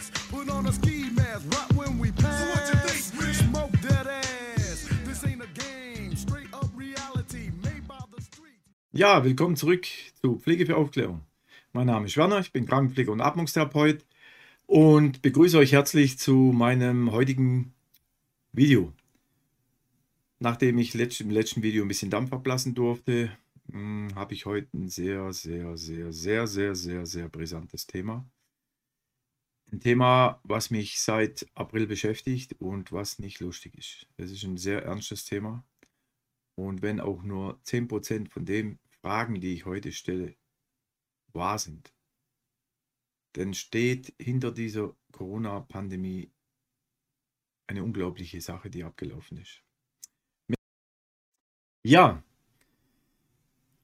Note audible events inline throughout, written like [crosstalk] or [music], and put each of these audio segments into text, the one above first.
ass. Put on a ski mask right when we pass. Smoke that ass. This ain't a game. Straight up reality made by the street. Ja, willkommen zurück zu Pflege für Aufklärung. Mein Name ist Werner, ich bin Krankenpfleger und Atmungstherapeut und begrüße euch herzlich zu meinem heutigen Video. Nachdem ich im letzten Video ein bisschen Dampf ablassen durfte, hm, habe ich heute ein sehr, sehr, sehr, sehr, sehr, sehr, sehr brisantes Thema. Ein Thema, was mich seit April beschäftigt und was nicht lustig ist. Es ist ein sehr ernstes Thema. Und wenn auch nur 10% von den Fragen, die ich heute stelle, wahr sind, dann steht hinter dieser Corona-Pandemie eine unglaubliche Sache, die abgelaufen ist. Ja,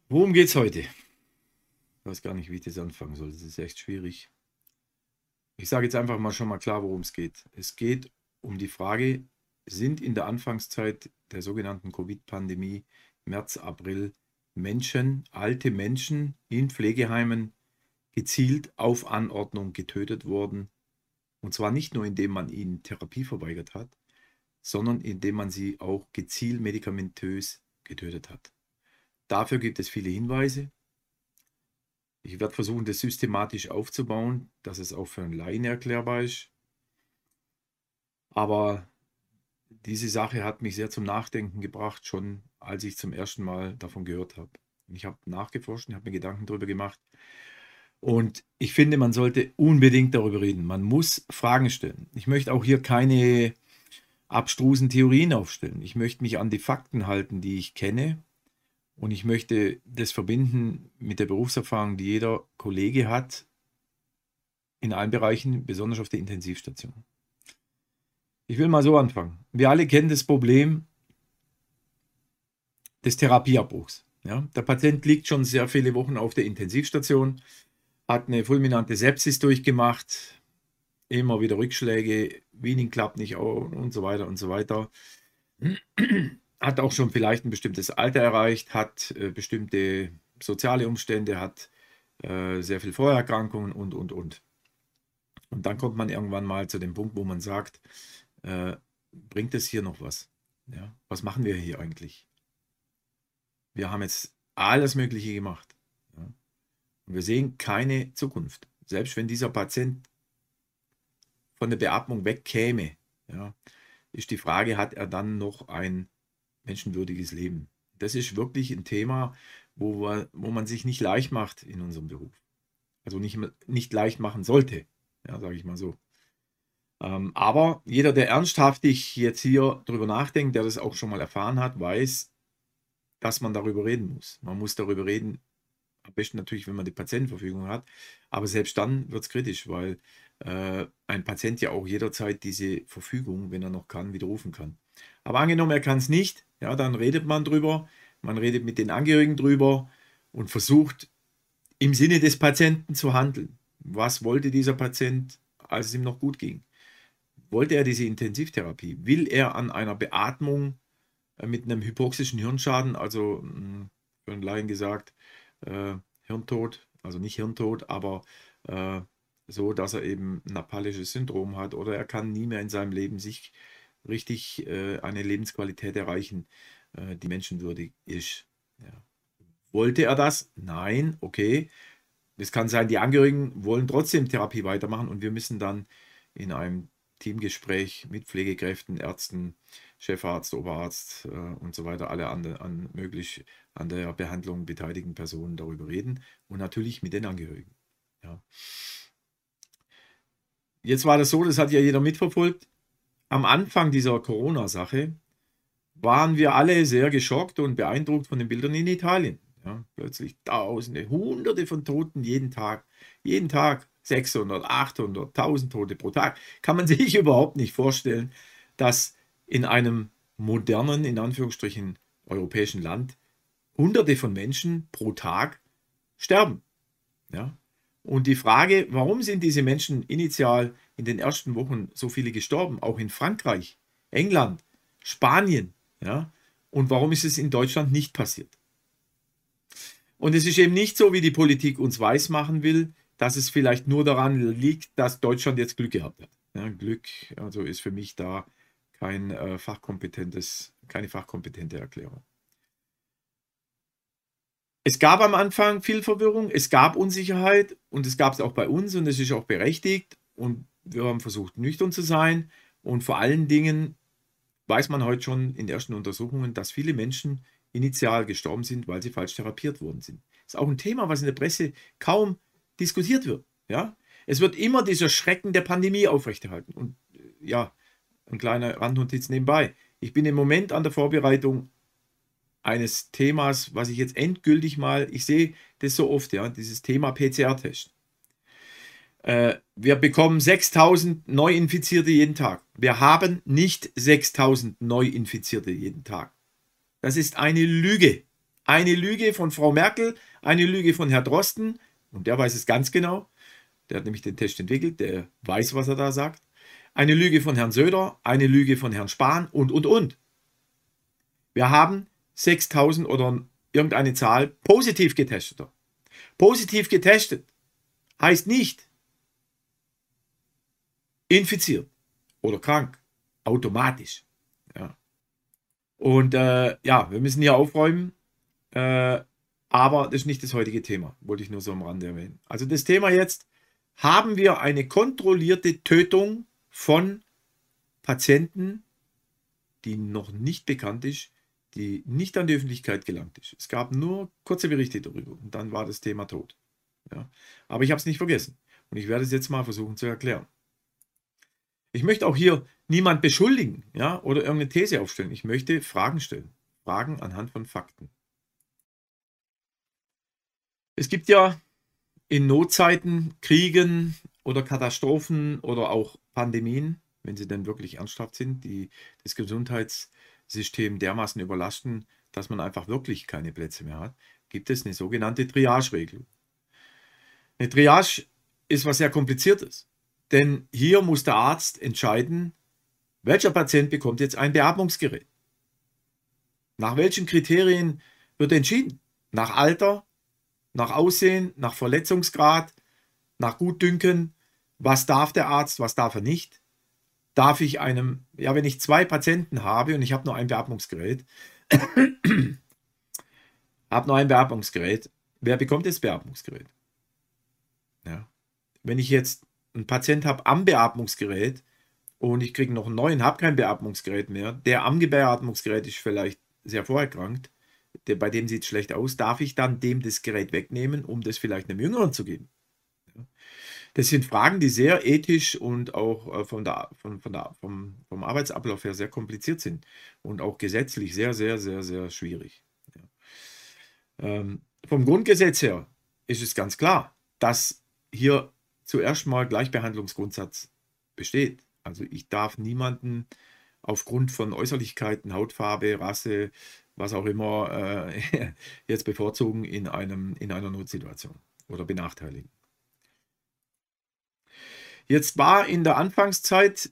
worum geht es heute? Ich weiß gar nicht, wie ich das anfangen soll. Das ist echt schwierig. Ich sage jetzt einfach mal schon mal klar, worum es geht. Es geht um die Frage, sind in der Anfangszeit der sogenannten Covid-Pandemie, März, April, Menschen, alte Menschen in Pflegeheimen gezielt auf Anordnung getötet worden. Und zwar nicht nur, indem man ihnen Therapie verweigert hat, sondern indem man sie auch gezielt medikamentös getötet hat. Dafür gibt es viele Hinweise. Ich werde versuchen, das systematisch aufzubauen, dass es auch für einen Laien erklärbar ist. Aber diese Sache hat mich sehr zum Nachdenken gebracht, schon als ich zum ersten Mal davon gehört habe. Ich habe nachgeforscht, habe mir Gedanken darüber gemacht. Und ich finde, man sollte unbedingt darüber reden. Man muss Fragen stellen. Ich möchte auch hier keine abstrusen Theorien aufstellen. Ich möchte mich an die Fakten halten, die ich kenne. Und ich möchte das verbinden mit der Berufserfahrung, die jeder Kollege hat, in allen Bereichen, besonders auf der Intensivstation. Ich will mal so anfangen. Wir alle kennen das Problem des Therapieabbruchs. Ja, der Patient liegt schon sehr viele Wochen auf der Intensivstation, hat eine fulminante Sepsis durchgemacht, immer wieder Rückschläge, Wiening klappt nicht und so weiter und so weiter. Hat auch schon vielleicht ein bestimmtes Alter erreicht, hat äh, bestimmte soziale Umstände, hat äh, sehr viel Vorerkrankungen und, und, und. Und dann kommt man irgendwann mal zu dem Punkt, wo man sagt, äh, bringt es hier noch was? Ja? Was machen wir hier eigentlich? Wir haben jetzt alles Mögliche gemacht. Ja? Und wir sehen keine Zukunft. Selbst wenn dieser Patient von der Beatmung wegkäme, ja, ist die Frage, hat er dann noch ein menschenwürdiges Leben? Das ist wirklich ein Thema, wo, wir, wo man sich nicht leicht macht in unserem Beruf. Also nicht, nicht leicht machen sollte, ja, sage ich mal so. Ähm, aber jeder, der ernsthaftig jetzt hier drüber nachdenkt, der das auch schon mal erfahren hat, weiß, dass man darüber reden muss. Man muss darüber reden, am besten natürlich, wenn man die Patientenverfügung hat. Aber selbst dann wird es kritisch, weil äh, ein Patient ja auch jederzeit diese Verfügung, wenn er noch kann, widerrufen kann. Aber angenommen, er kann es nicht, ja, dann redet man drüber, man redet mit den Angehörigen drüber und versucht im Sinne des Patienten zu handeln. Was wollte dieser Patient, als es ihm noch gut ging? wollte er diese Intensivtherapie? Will er an einer Beatmung äh, mit einem hypoxischen Hirnschaden, also hm, für einen Laien gesagt, äh, Hirntod, also nicht Hirntod, aber äh, so, dass er eben ein napalisches Syndrom hat oder er kann nie mehr in seinem Leben sich richtig äh, eine Lebensqualität erreichen, äh, die menschenwürdig ist. Ja. Wollte er das? Nein, okay. Es kann sein, die Angehörigen wollen trotzdem Therapie weitermachen und wir müssen dann in einem Teamgespräch mit Pflegekräften, Ärzten, Chefarzt, Oberarzt äh, und so weiter, alle an, an möglich an der Behandlung beteiligten Personen darüber reden und natürlich mit den Angehörigen. Ja. Jetzt war das so, das hat ja jeder mitverfolgt. Am Anfang dieser Corona-Sache waren wir alle sehr geschockt und beeindruckt von den Bildern in Italien. Ja, plötzlich Tausende, Hunderte von Toten jeden Tag. Jeden Tag 600, 800, 1000 Tote pro Tag. Kann man [laughs] sich überhaupt nicht vorstellen, dass in einem modernen, in Anführungsstrichen, europäischen Land Hunderte von Menschen pro Tag sterben. Ja? Und die Frage, warum sind diese Menschen initial in den ersten Wochen so viele gestorben, auch in Frankreich, England, Spanien, ja? Und warum ist es in Deutschland nicht passiert? Und es ist eben nicht so, wie die Politik uns weismachen will, dass es vielleicht nur daran liegt, dass Deutschland jetzt Glück gehabt hat. Ja, Glück, also ist für mich da kein äh, fachkompetentes, keine fachkompetente Erklärung. Es gab am Anfang viel Verwirrung, es gab Unsicherheit und es gab es auch bei uns und es ist auch berechtigt und wir haben versucht, nüchtern zu sein und vor allen Dingen weiß man heute schon in ersten Untersuchungen, dass viele Menschen initial gestorben sind, weil sie falsch therapiert worden sind. Das ist auch ein Thema, was in der Presse kaum diskutiert wird. Ja? Es wird immer dieser Schrecken der Pandemie aufrechterhalten. Und äh, ja, ein kleiner Randnotiz nebenbei. Ich bin im Moment an der Vorbereitung eines Themas, was ich jetzt endgültig mal, ich sehe das so oft, ja, dieses Thema PCR-Test. Äh, wir bekommen 6000 Neuinfizierte jeden Tag. Wir haben nicht 6000 Neuinfizierte jeden Tag. Das ist eine Lüge. Eine Lüge von Frau Merkel, eine Lüge von Herrn Drosten, und der weiß es ganz genau. Der hat nämlich den Test entwickelt, der weiß, was er da sagt. Eine Lüge von Herrn Söder, eine Lüge von Herrn Spahn und, und, und. Wir haben 6000 oder irgendeine Zahl positiv getesteter. Positiv getestet heißt nicht infiziert oder krank, automatisch. Ja. Und äh, ja, wir müssen hier aufräumen, äh, aber das ist nicht das heutige Thema, wollte ich nur so am Rande erwähnen. Also das Thema jetzt, haben wir eine kontrollierte Tötung von Patienten, die noch nicht bekannt ist, die nicht an die Öffentlichkeit gelangt ist. Es gab nur kurze Berichte darüber und dann war das Thema tot. Ja. Aber ich habe es nicht vergessen und ich werde es jetzt mal versuchen zu erklären. Ich möchte auch hier niemand beschuldigen ja, oder irgendeine These aufstellen. Ich möchte Fragen stellen. Fragen anhand von Fakten. Es gibt ja in Notzeiten, Kriegen oder Katastrophen oder auch Pandemien, wenn sie denn wirklich ernsthaft sind, die das Gesundheits- System dermaßen überlasten, dass man einfach wirklich keine Plätze mehr hat, gibt es eine sogenannte Triage-Regelung. Eine Triage ist was sehr kompliziertes, denn hier muss der Arzt entscheiden, welcher Patient bekommt jetzt ein Beatmungsgerät. Nach welchen Kriterien wird entschieden? Nach Alter, nach Aussehen, nach Verletzungsgrad, nach Gutdünken, was darf der Arzt, was darf er nicht darf ich einem, ja, wenn ich zwei Patienten habe und ich habe nur ein Beatmungsgerät, [clears throat] habe nur ein Beatmungsgerät, wer bekommt das Beatmungsgerät? Ja. Wenn ich jetzt einen Patient habe am Beatmungsgerät und ich kriege noch einen neuen, habe kein Beatmungsgerät mehr, der am Beatmungsgerät ist vielleicht sehr vorerkrankt, der, bei dem sieht es schlecht aus, darf ich dann dem das Gerät wegnehmen, um das vielleicht einem Jüngeren zu geben? Das sind Fragen, die sehr ethisch und auch äh, von der, von, von der, vom, vom Arbeitsablauf her sehr kompliziert sind und auch gesetzlich sehr, sehr, sehr, sehr schwierig. Ja. Ähm, vom Grundgesetz her ist es ganz klar, dass hier zuerst mal Gleichbehandlungsgrundsatz besteht. Also ich darf niemanden aufgrund von Äußerlichkeiten, Hautfarbe, Rasse, was auch immer, äh, [laughs] jetzt bevorzugen in, einem, in einer Notsituation oder benachteiligen. Jetzt war in der Anfangszeit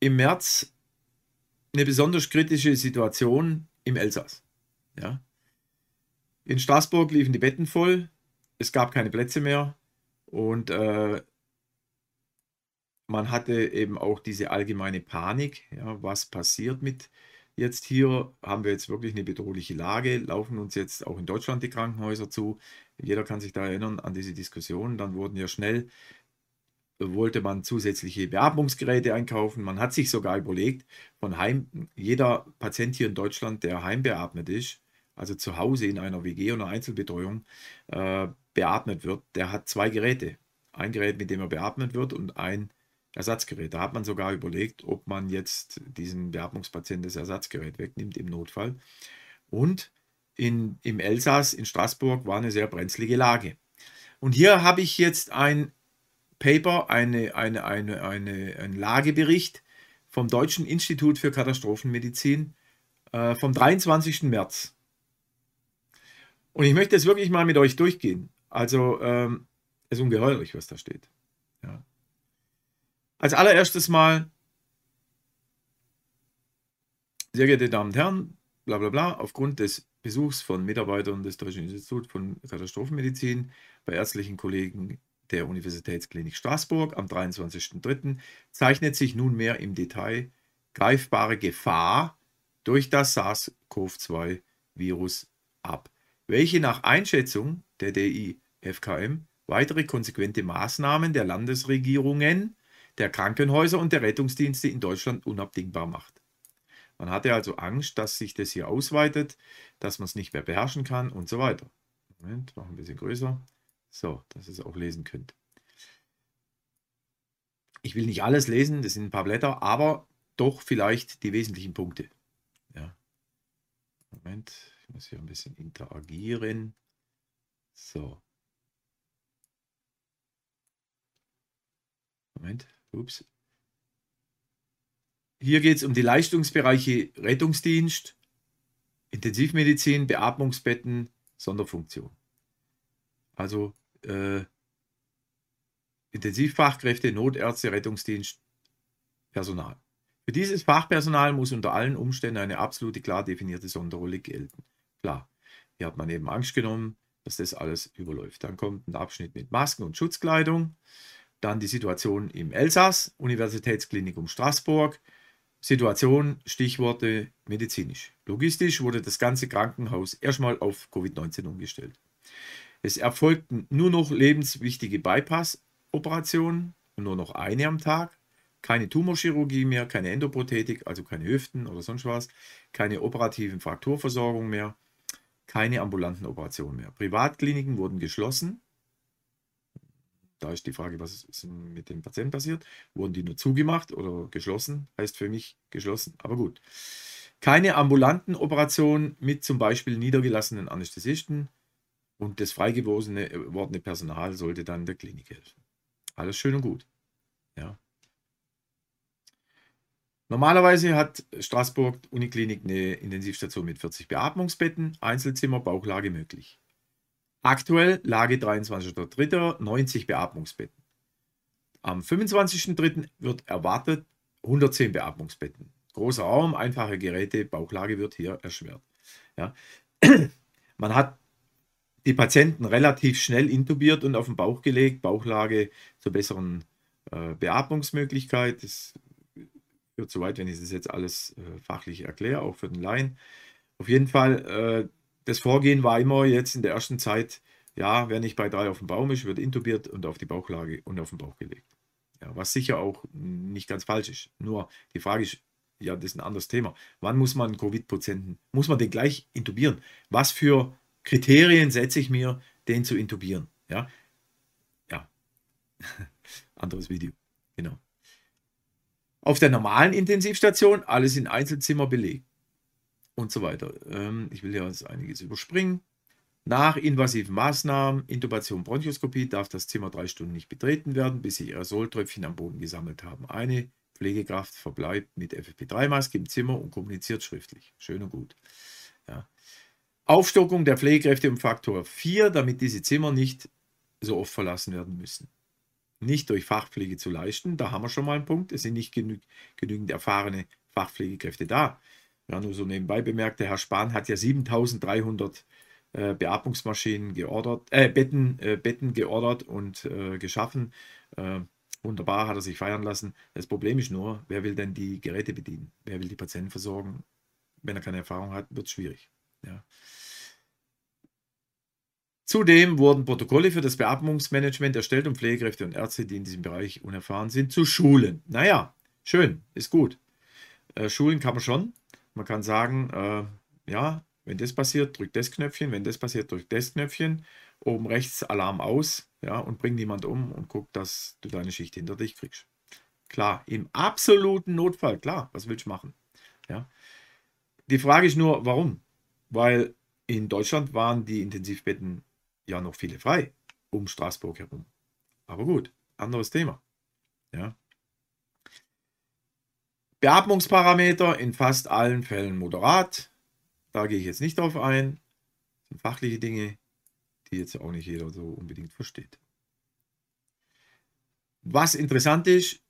im März eine besonders kritische Situation im Elsass. Ja. In Straßburg liefen die Betten voll, es gab keine Plätze mehr und äh, man hatte eben auch diese allgemeine Panik. Ja, was passiert mit jetzt hier? Haben wir jetzt wirklich eine bedrohliche Lage? Laufen uns jetzt auch in Deutschland die Krankenhäuser zu? Jeder kann sich da erinnern an diese Diskussion. Dann wurden ja schnell wollte man zusätzliche Beatmungsgeräte einkaufen. Man hat sich sogar überlegt, von Heim, jeder Patient hier in Deutschland, der heimbeatmet ist, also zu Hause in einer WG oder Einzelbetreuung äh, beatmet wird, der hat zwei Geräte. Ein Gerät, mit dem er beatmet wird und ein Ersatzgerät. Da hat man sogar überlegt, ob man jetzt diesen Beatmungspatienten das Ersatzgerät wegnimmt im Notfall. Und in, im Elsass, in Straßburg, war eine sehr brenzlige Lage. Und hier habe ich jetzt ein Paper, eine, eine, eine, eine, ein Lagebericht vom Deutschen Institut für Katastrophenmedizin äh, vom 23. März. Und ich möchte es wirklich mal mit euch durchgehen. Also, ähm, es ist ungeheuerlich, was da steht. Ja. Als allererstes mal, sehr geehrte Damen und Herren, bla bla bla, aufgrund des Besuchs von Mitarbeitern des Deutschen Instituts von Katastrophenmedizin bei ärztlichen Kollegen der Universitätsklinik Straßburg am 23.03. zeichnet sich nunmehr im Detail greifbare Gefahr durch das SARS-CoV-2-Virus ab, welche nach Einschätzung der DIFKM weitere konsequente Maßnahmen der Landesregierungen, der Krankenhäuser und der Rettungsdienste in Deutschland unabdingbar macht. Man hatte also Angst, dass sich das hier ausweitet, dass man es nicht mehr beherrschen kann und so weiter. Moment, machen ein bisschen größer. So, dass ihr es auch lesen könnt. Ich will nicht alles lesen, das sind ein paar Blätter, aber doch vielleicht die wesentlichen Punkte. Ja. Moment, ich muss hier ein bisschen interagieren. So. Moment, ups. Hier geht es um die Leistungsbereiche Rettungsdienst, Intensivmedizin, Beatmungsbetten, Sonderfunktion. Also äh, Intensivfachkräfte, Notärzte, Rettungsdienst, Personal. Für dieses Fachpersonal muss unter allen Umständen eine absolute klar definierte Sonderrolle gelten. Klar, hier hat man eben Angst genommen, dass das alles überläuft. Dann kommt ein Abschnitt mit Masken und Schutzkleidung. Dann die Situation im Elsass, Universitätsklinikum Straßburg. Situation, Stichworte medizinisch. Logistisch wurde das ganze Krankenhaus erstmal auf Covid-19 umgestellt. Es erfolgten nur noch lebenswichtige Bypass-Operationen nur noch eine am Tag. Keine Tumorchirurgie mehr, keine Endoprothetik, also keine Hüften oder sonst was, keine operativen Frakturversorgung mehr, keine ambulanten Operationen mehr. Privatkliniken wurden geschlossen. Da ist die Frage, was ist mit den Patienten passiert? Wurden die nur zugemacht oder geschlossen? Heißt für mich geschlossen, aber gut. Keine ambulanten Operationen mit zum Beispiel niedergelassenen Anästhesisten, und das freigewordene äh, Personal sollte dann der Klinik helfen. Alles schön und gut. Ja. Normalerweise hat Straßburg Uniklinik eine Intensivstation mit 40 Beatmungsbetten, Einzelzimmer, Bauchlage möglich. Aktuell Lage 23.03. 90 Beatmungsbetten. Am 25.03. wird erwartet 110 Beatmungsbetten. Großer Raum, einfache Geräte, Bauchlage wird hier erschwert. Ja. [clears throat] Man hat die Patienten relativ schnell intubiert und auf den Bauch gelegt, Bauchlage zur besseren äh, Beatmungsmöglichkeit. Das führt zu weit, wenn ich das jetzt alles äh, fachlich erkläre, auch für den Laien. Auf jeden Fall, äh, das Vorgehen war immer jetzt in der ersten Zeit, ja, wer nicht bei drei auf dem Baum ist, wird intubiert und auf die Bauchlage und auf den Bauch gelegt. Ja, was sicher auch nicht ganz falsch ist. Nur die Frage ist, ja, das ist ein anderes Thema. Wann muss man Covid-Patienten, muss man den gleich intubieren? Was für Kriterien setze ich mir, den zu intubieren. Ja, ja. [laughs] anderes Video. Genau. Auf der normalen Intensivstation alles in Einzelzimmer belegt und so weiter. Ähm, ich will ja jetzt einiges überspringen. Nach invasiven Maßnahmen, Intubation, Bronchoskopie, darf das Zimmer drei Stunden nicht betreten werden, bis sich Aerosoltröpfchen am Boden gesammelt haben. Eine Pflegekraft verbleibt mit FFP3-Maske im Zimmer und kommuniziert schriftlich. Schön und gut. Ja. Aufstockung der Pflegekräfte um Faktor 4, damit diese Zimmer nicht so oft verlassen werden müssen. Nicht durch Fachpflege zu leisten, da haben wir schon mal einen Punkt. Es sind nicht genü genügend erfahrene Fachpflegekräfte da. Ja, nur so nebenbei bemerkt, der Herr Spahn hat ja 7300 äh, Beatmungsmaschinen geordert, äh, Betten, äh, Betten geordert und äh, geschaffen. Äh, wunderbar, hat er sich feiern lassen. Das Problem ist nur, wer will denn die Geräte bedienen? Wer will die Patienten versorgen? Wenn er keine Erfahrung hat, wird es schwierig. Ja. Zudem wurden Protokolle für das Beatmungsmanagement erstellt, um Pflegekräfte und Ärzte, die in diesem Bereich unerfahren sind, zu schulen. Naja, schön, ist gut. Äh, schulen kann man schon. Man kann sagen, äh, ja, wenn das passiert, drück das Knöpfchen, wenn das passiert, drück das Knöpfchen. Oben rechts Alarm aus, ja, und bring niemand um und guck, dass du deine Schicht hinter dich kriegst. Klar, im absoluten Notfall, klar, was willst du machen? Ja. Die Frage ist nur, warum? Weil in Deutschland waren die Intensivbetten ja noch viele frei um Straßburg herum. Aber gut, anderes Thema. Ja. Beatmungsparameter in fast allen Fällen moderat. Da gehe ich jetzt nicht drauf ein. Das sind fachliche Dinge, die jetzt auch nicht jeder so unbedingt versteht. Was interessant ist,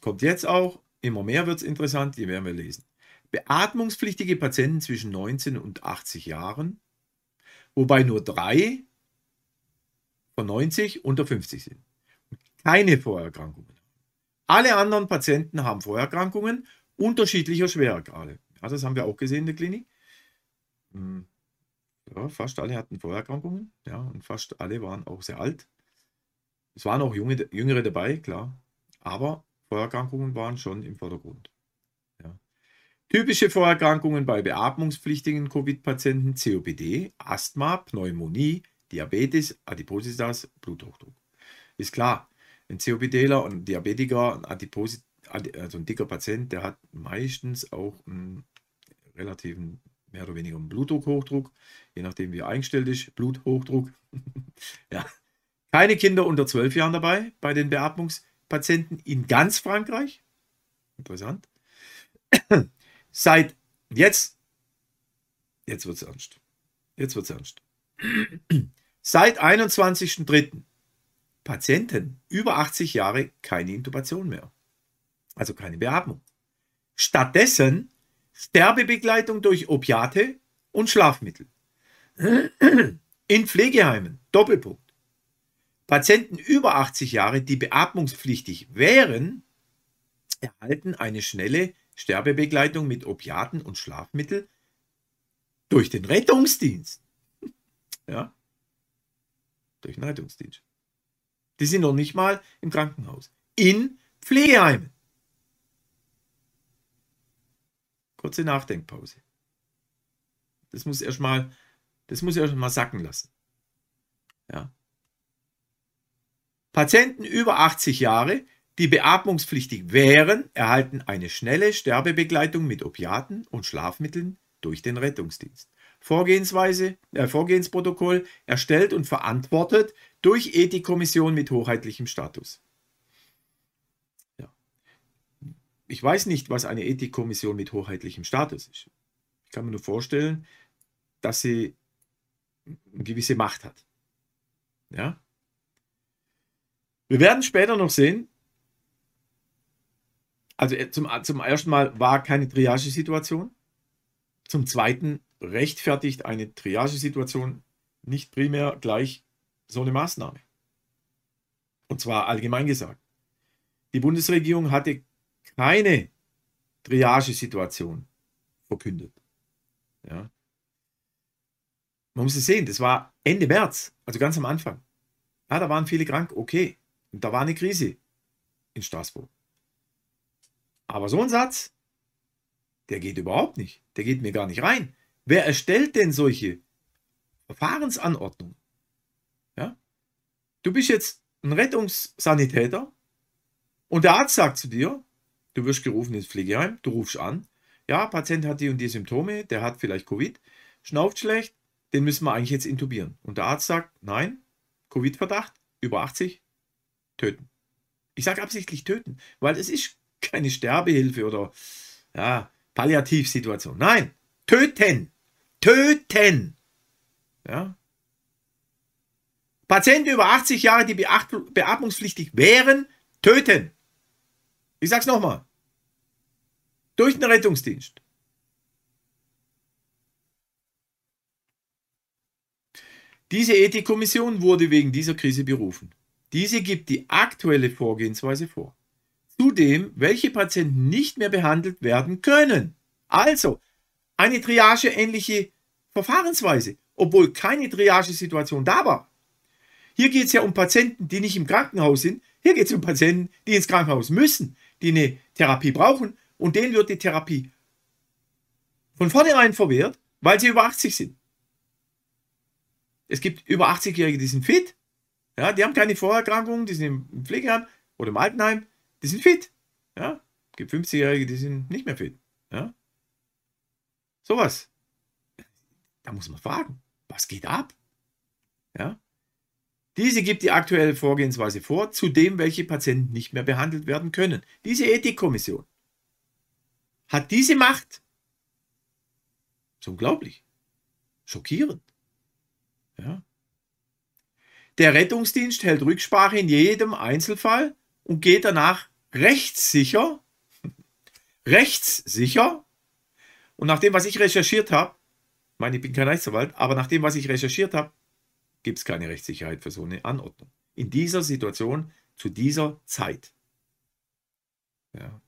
kommt jetzt auch, immer mehr wird es interessant, die werden wir lesen. Beatmungspflichtige Patienten zwischen 19 und 80 Jahren wobei nur drei von 90 unter 50 sind. Keine Vorerkrankungen. Alle anderen Patienten haben Vorerkrankungen unterschiedlicher Schweregrade. Ja, das haben wir auch gesehen in der Klinik. Hm, ja, fast alle hatten Vorerkrankungen, ja, und fast alle waren auch sehr alt. Es waren auch Junge, Jüngere dabei, klar, aber Vorerkrankungen waren schon im Vordergrund. Typische Vorerkrankungen bei beatmungspflichtigen Covid-Patienten: COPD, Asthma, Pneumonie, Diabetes, Adipositas, Bluthochdruck. Ist klar, ein COPDler und ein Diabetiker, ein Adiposit, also ein dicker Patient, der hat meistens auch einen relativen mehr oder weniger einen Blutdruckhochdruck, je nachdem wie er eingestellt ist, Bluthochdruck. [laughs] ja. Keine Kinder unter 12 Jahren dabei bei den Beatmungspatienten in ganz Frankreich. Interessant. Seit jetzt, jetzt wird es ernst. Jetzt wird es ernst. [clears throat] Seit 21.03. Patienten über 80 Jahre keine Intubation mehr. Also keine Beatmung. Stattdessen Sterbebegleitung durch Opiate und Schlafmittel. [clears throat] In Pflegeheimen, Doppelpunkt. Patienten über 80 Jahre, die beatmungspflichtig wären, erhalten eine schnelle Sterbebegleitung mit Opiaten und Schlafmittel durch den Rettungsdienst. [laughs] Ja, durch den Rettungsdienst. Die sind noch nicht mal im Krankenhaus. In Pflegeheimen. Kurze Nachdenkpause. Das muss erstmal, das muss erstmal sacken lassen. Ja. Patienten über 80 Jahre, die beatmungspflichtig wären, erhalten eine schnelle Sterbebegleitung mit Opiaten und Schlafmitteln durch den Rettungsdienst. Vorgehensweise, äh, Vorgehensprotokoll erstellt und verantwortet durch Ethikkommission mit hoheitlichem Status. Ja. Ich weiß nicht, was eine Ethikkommission mit hoheitlichem Status ist. Ich kann mir nur vorstellen, dass sie eine gewisse Macht hat. Ja? Wir werden später noch sehen, also äh, zum, zum ersten Mal war keine Triagesituation. Zum zweiten rechtfertigt eine Triagesituation nicht primär gleich so eine Maßnahme. Und zwar allgemein gesagt. Die Bundesregierung hatte keine Triagesituation verkündet. Ja. Man muss es sehen, das war Ende März, also ganz am Anfang. Ja, da waren viele krank, okay. Und da war eine Krise in Straßburg. Aber so ein Satz, der geht überhaupt nicht. Der geht mir gar nicht rein. Wer erstellt denn solche Verfahrensanordnungen? Ja? Du bist jetzt ein Rettungssanitäter und der Arzt sagt zu dir, du wirst gerufen ins Pflegeheim, du rufst an, ja, Patient hat die und die Symptome, der hat vielleicht Covid, schnauft schlecht, den müssen wir eigentlich jetzt intubieren. Und der Arzt sagt, nein, Covid-Verdacht, über 80, töten. Ich sage absichtlich töten, weil es ist keine Sterbehilfe oder ja, Palliativsituation. Nein, töten. Töten. Ja. Patienten über 80 Jahre, die beatmungspflichtig wären, töten. Ich sag's nochmal. Durch den Rettungsdienst. Diese Ethikkommission wurde wegen dieser Krise berufen. Diese gibt die aktuelle Vorgehensweise vor. Zudem, welche Patienten nicht mehr behandelt werden können. Also, eine Triage-ähnliche Verfahrensweise, obwohl keine Triagesituation da war. Hier geht es ja um Patienten, die nicht im Krankenhaus sind. Hier geht es um Patienten, die ins Krankenhaus müssen, die eine Therapie brauchen und denen wird die Therapie von vornherein verwehrt, weil sie über 80 sind. Es gibt über 80-Jährige, die sind fit, ja, die haben keine Vorerkrankungen, die sind im Pflegeheim oder im Altenheim, die sind fit. Ja, gibt 50-Jährige, die sind nicht mehr fit. Ja, sowas. Da muss man fragen, was geht ab? Ja, diese gibt die aktuelle Vorgehensweise vor, zu dem, welche Patienten nicht mehr behandelt werden können. Diese Ethikkommission hat diese Macht. Das ist unglaublich. Schockierend. Ja. Der Rettungsdienst hält Rücksprache in jedem Einzelfall und geht danach rechtssicher, rechtssicher, und nach dem, was ich recherchiert habe, ich meine, ich bin kein Rechtsanwalt, aber nach dem, was ich recherchiert habe, gibt es keine Rechtssicherheit für so eine Anordnung. In dieser Situation, zu dieser Zeit. Ja.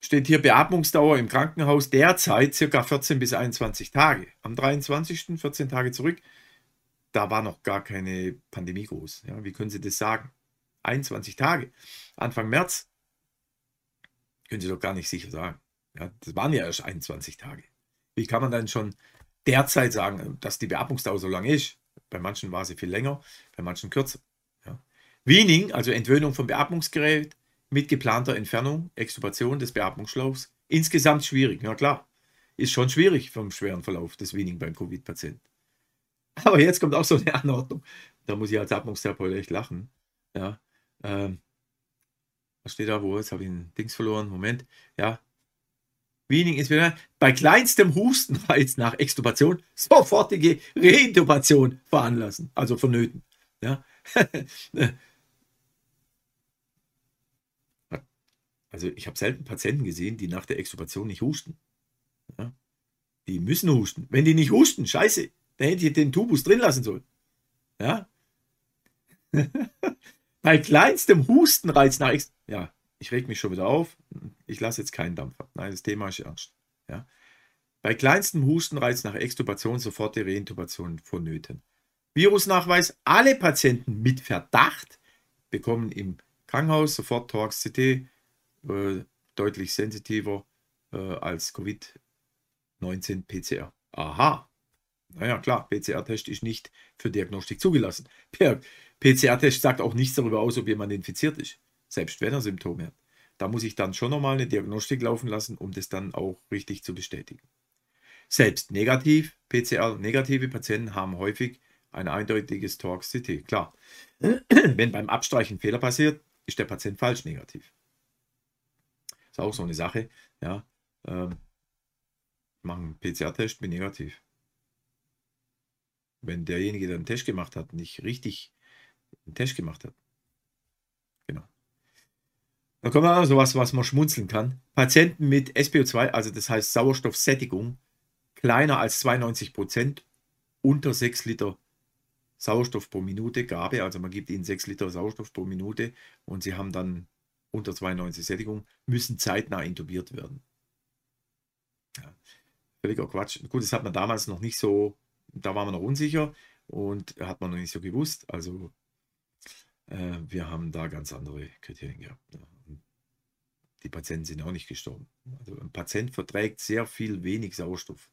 Steht hier Beatmungsdauer im Krankenhaus derzeit circa 14 bis 21 Tage. Am 23. 14 Tage zurück, da war noch gar keine Pandemie groß. Ja, wie können Sie das sagen? 21 Tage. Anfang März können Sie doch gar nicht sicher sagen. Ja, das waren ja erst 21 Tage. Wie kann man dann schon derzeit sagen, dass die Beatmungsdauer so lang ist? Bei manchen war sie viel länger, bei manchen kürzer. Ja. Weaning, also Entwöhnung vom Beatmungsgerät mit geplanter Entfernung, Extubation des Beatmungsschlauchs. Insgesamt schwierig, ja klar. Ist schon schwierig vom schweren Verlauf des Weaning beim Covid-Patienten. Aber jetzt kommt auch so eine Anordnung. Da muss ich als Atmungstherapeut echt lachen. Ja. Ähm, was steht da wo? Jetzt habe ich ein Dings verloren. Moment. Ja. Weaning ist wieder bei kleinstem Hustenreiz [laughs] nach Extubation sofortige Reintubation veranlassen, also vonnöten. Ja. [laughs] also ich habe selten Patienten gesehen, die nach der Extubation nicht husten. Ja. Die müssen husten. Wenn die nicht husten, scheiße, dann hätte ich den Tubus drin lassen sollen. Ja. [laughs] Bei kleinstem Hustenreiz nach Ja, ich reg mich schon wieder auf. Ich lasse jetzt keinen Dampf ab. Nein, das Thema ist ernst. Ja. Bei kleinstem Hustenreiz nach Extubation sofort die Reintubation vonnöten. Virusnachweis: Alle Patienten mit Verdacht bekommen im Krankenhaus sofort Thorax-CT, äh, deutlich sensitiver äh, als Covid-19 PCR. Aha, naja, klar, PCR-Test ist nicht für Diagnostik zugelassen. [laughs] Per PCR-Test sagt auch nichts darüber aus, ob jemand infiziert ist, selbst wenn er Symptome hat. Da muss ich dann schon nochmal eine Diagnostik laufen lassen, um das dann auch richtig zu bestätigen. Selbst negativ, PCR-negative Patienten haben häufig ein eindeutiges Torx-CT. Klar, [clears throat] wenn beim Abstreichen Fehler passiert, ist der Patient falsch negativ. Ist auch so eine Sache. Ja, ähm, machen einen PCR-Test, bin negativ wenn derjenige, der einen Test gemacht hat, nicht richtig einen Test gemacht hat. Genau. Dann kommen wir also was, was man schmunzeln kann. Patienten mit SPO2, also das heißt Sauerstoffsättigung, kleiner als 92 Prozent, unter 6 Liter Sauerstoff pro Minute Gabe, also man gibt ihnen 6 Liter Sauerstoff pro Minute und sie haben dann unter 92 Sättigung, müssen zeitnah intubiert werden. Ja, völliger Quatsch. Gut, das hat man damals noch nicht so da waren wir noch unsicher und hat man noch nicht so gewusst. Also äh, wir haben da ganz andere Kriterien gehabt. Ja. Die Patienten sind auch nicht gestorben. Also ein Patient verträgt sehr viel wenig Sauerstoff.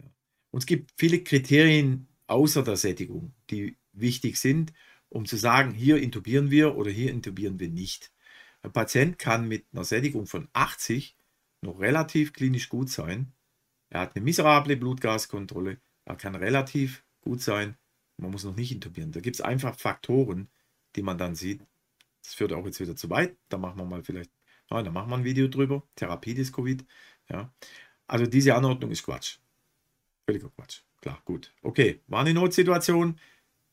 Ja. Und es gibt viele Kriterien außer der Sättigung, die wichtig sind, um zu sagen, hier intubieren wir oder hier intubieren wir nicht. Ein Patient kann mit einer Sättigung von 80 noch relativ klinisch gut sein. Er hat eine miserable Blutgaskontrolle, er kann relativ gut sein. Man muss noch nicht intubieren. Da gibt es einfach Faktoren, die man dann sieht. Das führt auch jetzt wieder zu weit. Da machen wir mal vielleicht, ja, da machen wir ein Video drüber. Therapie des Covid. Ja. Also diese Anordnung ist Quatsch. Völliger Quatsch. Klar, gut. Okay, war eine Notsituation.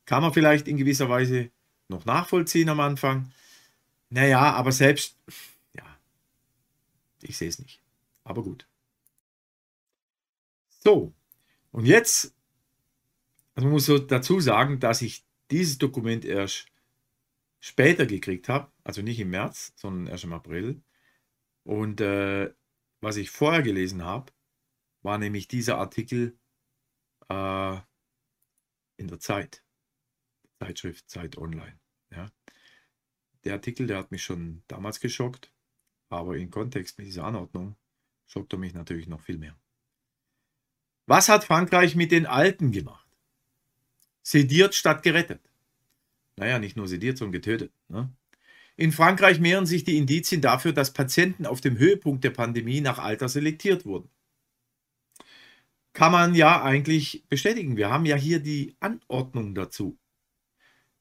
Kann man vielleicht in gewisser Weise noch nachvollziehen am Anfang. Naja, aber selbst, ja, ich sehe es nicht. Aber gut. So, und jetzt, also man muss so dazu sagen, dass ich dieses Dokument erst später gekriegt habe, also nicht im März, sondern erst im April. Und äh, was ich vorher gelesen habe, war nämlich dieser Artikel äh, in der Zeit, Zeitschrift Zeit Online. Ja. Der Artikel, der hat mich schon damals geschockt, aber im Kontext mit dieser Anordnung schockt er mich natürlich noch viel mehr. Was hat Frankreich mit den Alten gemacht? Sediert statt gerettet. Naja, nicht nur sediert, sondern getötet. Ne? In Frankreich mehren sich die Indizien dafür, dass Patienten auf dem Höhepunkt der Pandemie nach Alter selektiert wurden. Kann man ja eigentlich bestätigen. Wir haben ja hier die Anordnung dazu.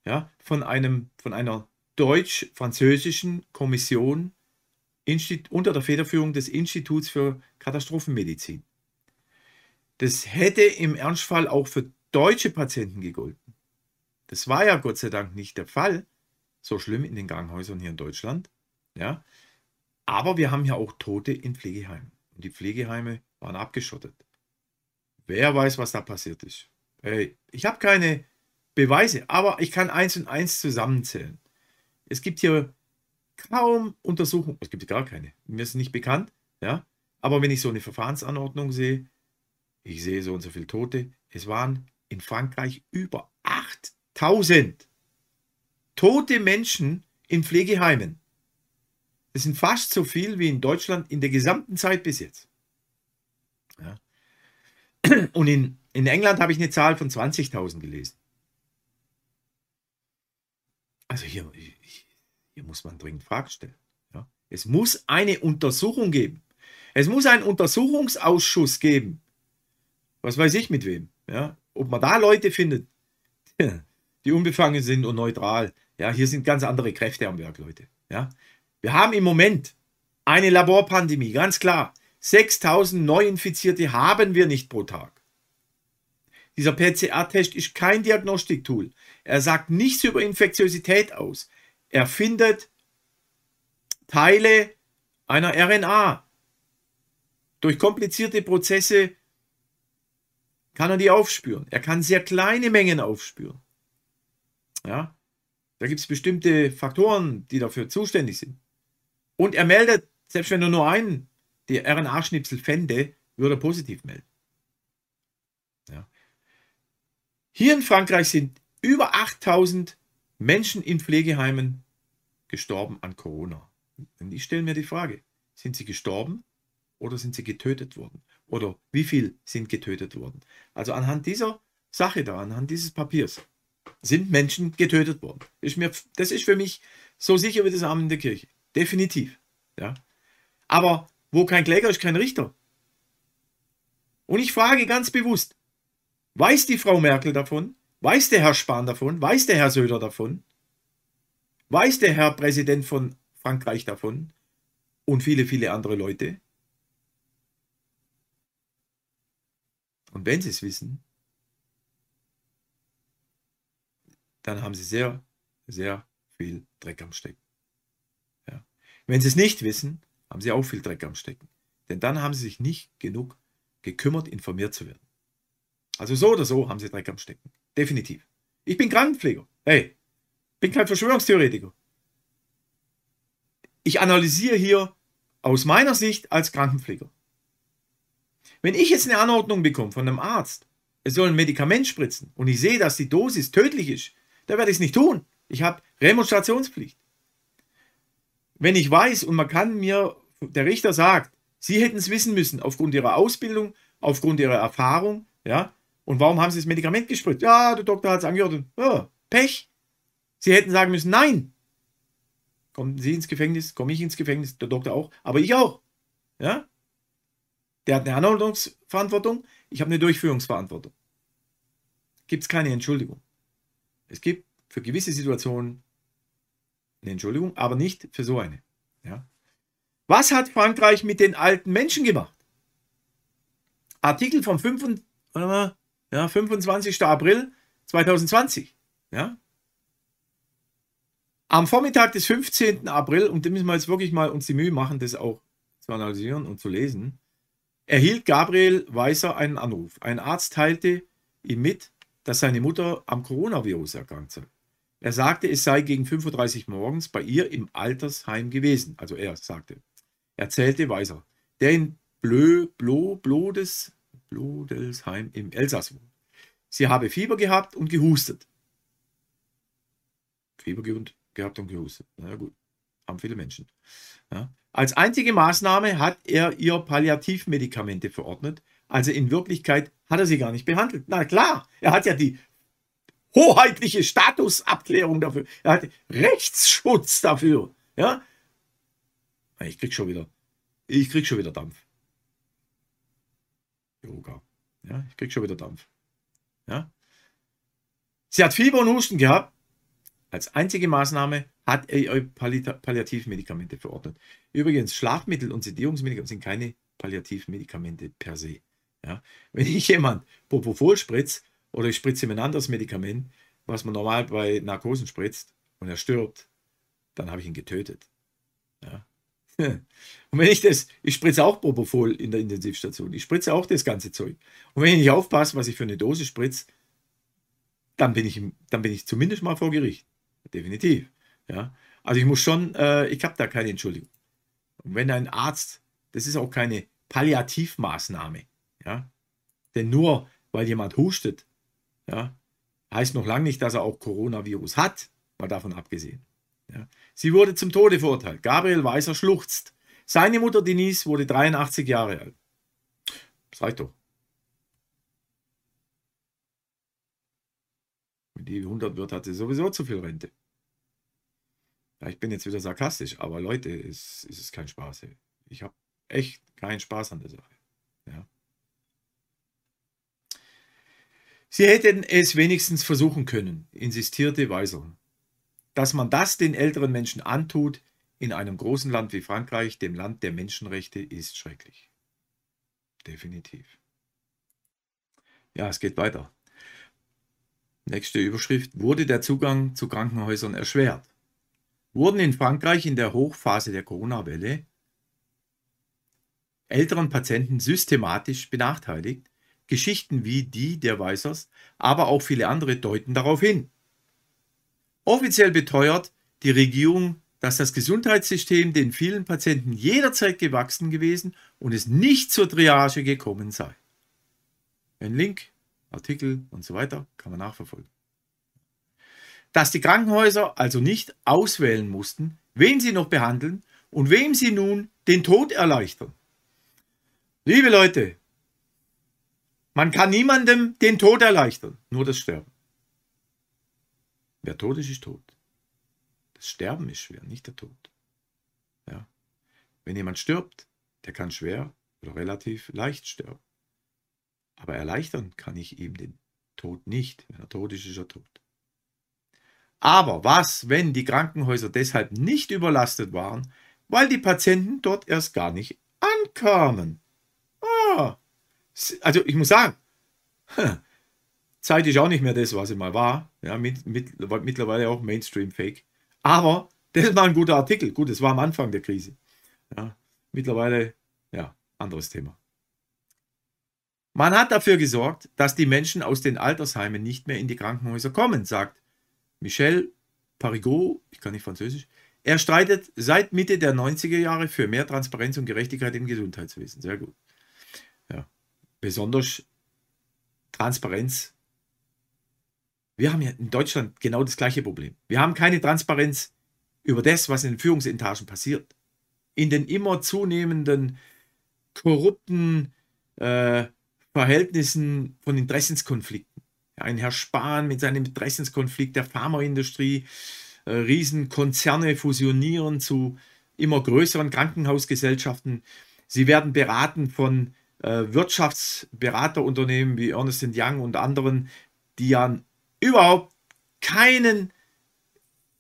Ja, von, einem, von einer deutsch-französischen Kommission unter der Federführung des Instituts für Katastrophenmedizin. Das hätte im Ernstfall auch für deutsche Patienten gegolten. Das war ja Gott sei Dank nicht der Fall. So schlimm in den Krankenhäusern hier in Deutschland. Ja. Aber wir haben ja auch Tote in Pflegeheimen. Und die Pflegeheime waren abgeschottet. Wer weiß, was da passiert ist. Hey, ich habe keine Beweise, aber ich kann eins und eins zusammenzählen. Es gibt hier kaum Untersuchungen, es gibt gar keine, mir ist nicht bekannt, ja. Aber wenn ich so eine Verfahrensanordnung sehe, ich sehe so und so viele Tote, es waren in Frankreich über 8000 tote Menschen in Pflegeheimen. Das sind fast so viel wie in Deutschland in der gesamten Zeit bis jetzt. Ja. Und in, in England habe ich eine Zahl von 20.000 gelesen. Also hier, hier muss man dringend Fragen stellen. Ja. Es muss eine Untersuchung geben. Es muss einen Untersuchungsausschuss geben. Was weiß ich mit wem. Ja. Ob man da Leute findet, [laughs] die unbefangen sind und neutral. Ja, hier sind ganz andere Kräfte am Werk, Leute. Ja. Wir haben im Moment eine Laborpandemie, ganz klar. 6000 Neuinfizierte haben wir nicht pro Tag. Dieser PCR-Test ist kein Diagnostiktool. Er sagt nichts über Infektiosität aus. Er findet Teile einer RNA. Durch komplizierte Prozesse kann er die aufspüren. Er kann sehr kleine Mengen aufspüren. Ja, da gibt es bestimmte Faktoren, die dafür zuständig sind. Und er meldet, selbst wenn er nur einen die RNA-Schnipsel fände, würde er positiv melden. Ja. Hier in Frankreich sind über 8000 Menschen in Pflegeheimen gestorben an Corona. Und ich stelle mir die Frage, sind sie gestorben oder sind sie getötet worden? Oder wie viel sind getötet worden? Also anhand dieser Sache da, anhand dieses Papiers, sind Menschen getötet worden. Ist mir, das ist für mich so sicher wie das Amen in der Kirche. Definitiv. Ja. Aber wo kein Kläger ist, kein Richter. Und ich frage ganz bewusst, weiß die Frau Merkel davon? Weiß der Herr Spahn davon? Weiß der Herr Söder davon? Weiß der Herr Präsident von Frankreich davon? Und viele, viele andere Leute? Und wenn sie es wissen, dann haben sie sehr, sehr viel Dreck am Stecken. Ja. Wenn sie es nicht wissen, haben sie auch viel Dreck am Stecken. Denn dann haben sie sich nicht genug gekümmert, informiert zu werden. Also so oder so haben sie Dreck am Stecken. Definitiv. Ich bin Krankenpfleger. Hey, bin kein Verschwörungstheoretiker. Ich analysiere hier aus meiner Sicht als Krankenpfleger. Wenn ich jetzt eine Anordnung bekomme von einem Arzt, es soll ein Medikament spritzen und ich sehe, dass die Dosis tödlich ist, dann werde ich es nicht tun. Ich habe Remonstrationspflicht. Wenn ich weiß und man kann mir der Richter sagt, Sie hätten es wissen müssen aufgrund Ihrer Ausbildung, aufgrund Ihrer Erfahrung, ja, und warum haben Sie das Medikament gespritzt? Ja, der Doktor hat es angehört. Ja, Pech. Sie hätten sagen müssen, nein. Kommen Sie ins Gefängnis, komme ich ins Gefängnis, der Doktor auch, aber ich auch. Ja? Der hat eine Anordnungsverantwortung, ich habe eine Durchführungsverantwortung. Gibt es keine Entschuldigung. Es gibt für gewisse Situationen eine Entschuldigung, aber nicht für so eine. Ja? Was hat Frankreich mit den alten Menschen gemacht? Artikel vom 5, mal, ja, 25. April 2020. Ja? Am Vormittag des 15. April, und da müssen wir jetzt wirklich mal uns die Mühe machen, das auch zu analysieren und zu lesen, erhielt Gabriel Weißer einen Anruf. Ein Arzt teilte ihm mit, dass seine Mutter am Coronavirus erkrankt sei. Er sagte, es sei gegen 5.30 Uhr morgens bei ihr im Altersheim gewesen. Also er sagte erzählte Weiser, der in Blö, Blo, Blodes, Blodelsheim im Elsass wohnt. Sie habe Fieber gehabt und gehustet. Fieber gehabt und gehustet. Na gut, haben viele Menschen. Ja. Als einzige Maßnahme hat er ihr Palliativmedikamente verordnet. Also in Wirklichkeit hat er sie gar nicht behandelt. Na klar, er hat ja die hoheitliche Statusabklärung dafür. Er hat Rechtsschutz dafür. Ja, ich krieg schon wieder, ich krieg schon wieder Dampf. Yoga. Ja, ich krieg schon wieder Dampf. Ja. Sie hat Fieber und Husten gehabt. Als einzige Maßnahme hat er Palliativmedikamente verordnet. Übrigens, Schlafmittel und Sedierungsmedikamente sind keine Palliativmedikamente per se. Ja. Wenn ich jemand Propofol spritze oder ich spritze ihm ein anderes Medikament, was man normal bei Narkosen spritzt und er stirbt, dann habe ich ihn getötet. Ja. [laughs] Und wenn ich das, ich spritze auch Propofol in der Intensivstation, ich spritze auch das ganze Zeug. Und wenn ich nicht aufpasse, was ich für eine Dose spritze, dann bin ich, dann bin ich zumindest mal vor Gericht. Definitiv. Ja. Also ich muss schon, äh, ich habe da keine Entschuldigung. Und wenn ein Arzt, das ist auch keine Palliativmaßnahme, ja, denn nur weil jemand hustet, ja, heißt noch lange nicht, dass er auch Coronavirus hat, mal davon abgesehen. Ja. Sie wurde zum Tode verurteilt. Gabriel Weißer schluchzt. Seine Mutter Denise wurde 83 Jahre alt. Das reicht doch. Die 100 wird, hat sie sowieso zu viel Rente. Ja, ich bin jetzt wieder sarkastisch, aber Leute, es, es ist kein Spaß. Ey. Ich habe echt keinen Spaß an der Sache. Ja. Sie hätten es wenigstens versuchen können, insistierte Weiser. Dass man das den älteren Menschen antut, in einem großen Land wie Frankreich, dem Land der Menschenrechte, ist schrecklich. Definitiv. Ja, es geht weiter. Nächste Überschrift. Wurde der Zugang zu Krankenhäusern erschwert? Wurden in Frankreich in der Hochphase der Corona-Welle älteren Patienten systematisch benachteiligt? Geschichten wie die der Weisers, aber auch viele andere deuten darauf hin. Offiziell beteuert die Regierung, dass das Gesundheitssystem den vielen Patienten jederzeit gewachsen gewesen und es nicht zur Triage gekommen sei. Ein Link Artikel und so weiter, kann man nachverfolgen. Dass die Krankenhäuser also nicht auswählen mussten, wen sie noch behandeln und wem sie nun den Tod erleichtern. Liebe Leute, man kann niemandem den Tod erleichtern, nur das Sterben. Wer tot ist, ist tot. Das Sterben ist schwer, nicht der Tod. Ja. Wenn jemand stirbt, der kann schwer oder relativ leicht sterben. Aber erleichtern kann ich ihm den Tod nicht. Wenn er tot ist, ist er tot. Aber was, wenn die Krankenhäuser deshalb nicht überlastet waren, weil die Patienten dort erst gar nicht ankamen? Ah, also ich muss sagen, [laughs] Zeit ist auch nicht mehr das, was sie mal war. Ja, mit, mit, mittlerweile auch Mainstream-Fake. Aber das war ein guter Artikel. Gut, das war am Anfang der Krise. Ja, mittlerweile, ja, anderes Thema. Man hat dafür gesorgt, dass die Menschen aus den Altersheimen nicht mehr in die Krankenhäuser kommen, sagt Michel Parigot, ich kann nicht Französisch. Er streitet seit Mitte der 90er Jahre für mehr Transparenz und Gerechtigkeit im Gesundheitswesen. Sehr gut. Ja. Besonders Transparenz. Wir haben ja in Deutschland genau das gleiche Problem. Wir haben keine Transparenz über das, was in den Führungsetagen passiert. In den immer zunehmenden korrupten äh, Verhältnissen von Interessenskonflikten. Ein Herr Spahn mit seinem Interessenskonflikt der Pharmaindustrie, äh, Riesenkonzerne fusionieren zu immer größeren Krankenhausgesellschaften. Sie werden beraten von äh, Wirtschaftsberaterunternehmen wie Ernst Young und anderen, die ja überhaupt keinen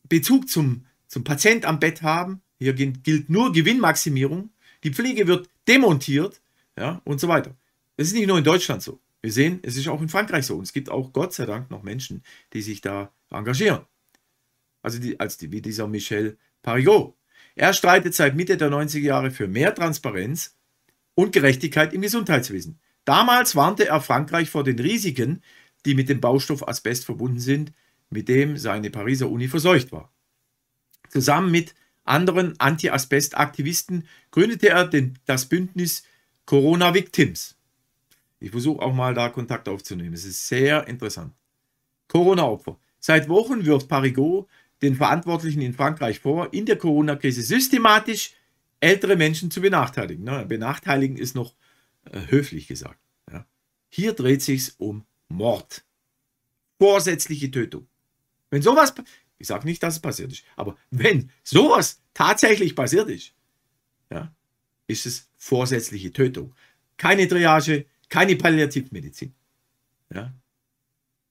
Bezug zum, zum Patient am Bett haben. Hier gilt nur Gewinnmaximierung. Die Pflege wird demontiert ja, und so weiter. Es ist nicht nur in Deutschland so. Wir sehen, es ist auch in Frankreich so. Und es gibt auch Gott sei Dank noch Menschen, die sich da engagieren. Also die, als die, wie dieser Michel Parigot. Er streitet seit Mitte der 90er Jahre für mehr Transparenz und Gerechtigkeit im Gesundheitswesen. Damals warnte er Frankreich vor den Risiken, die mit dem Baustoff Asbest verbunden sind, mit dem seine Pariser Uni verseucht war. Zusammen mit anderen Anti-Asbest-Aktivisten gründete er den, das Bündnis Corona Victims. Ich versuche auch mal da Kontakt aufzunehmen. Es ist sehr interessant. Corona-Opfer. Seit Wochen wirft Parigot den Verantwortlichen in Frankreich vor, in der Corona-Krise systematisch ältere Menschen zu benachteiligen. Na, benachteiligen ist noch äh, höflich gesagt. Hier dreht sich um Mord. Vorsätzliche Tötung. Wenn sowas, ich sage nicht, dass es passiert ist, aber wenn sowas tatsächlich passiert ist, ja, ist es vorsätzliche Tötung. Keine Triage, keine Palliativmedizin. Ja?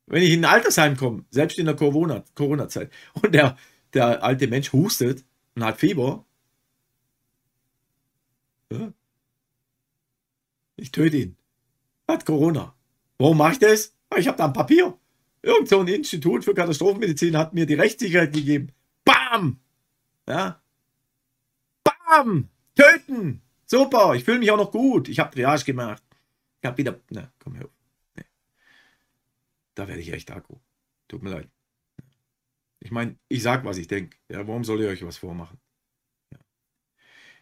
Wenn ich in ein Altersheim komme, selbst in der Corona-Zeit, und der, der alte Mensch hustet und hat Fieber, ja? ich töte ihn. Hat Corona. Warum mache ich das? Ich habe da ein Papier. Irgend so ein Institut für Katastrophenmedizin hat mir die Rechtssicherheit gegeben. Bam! Ja? Bam! Töten! Super, ich fühle mich auch noch gut. Ich habe Triage gemacht. Ich habe wieder. Na, komm her. Nee. Da werde ich echt aggro. Tut mir leid. Ich meine, ich sage, was ich denke. Ja, warum soll ich euch was vormachen? Ja.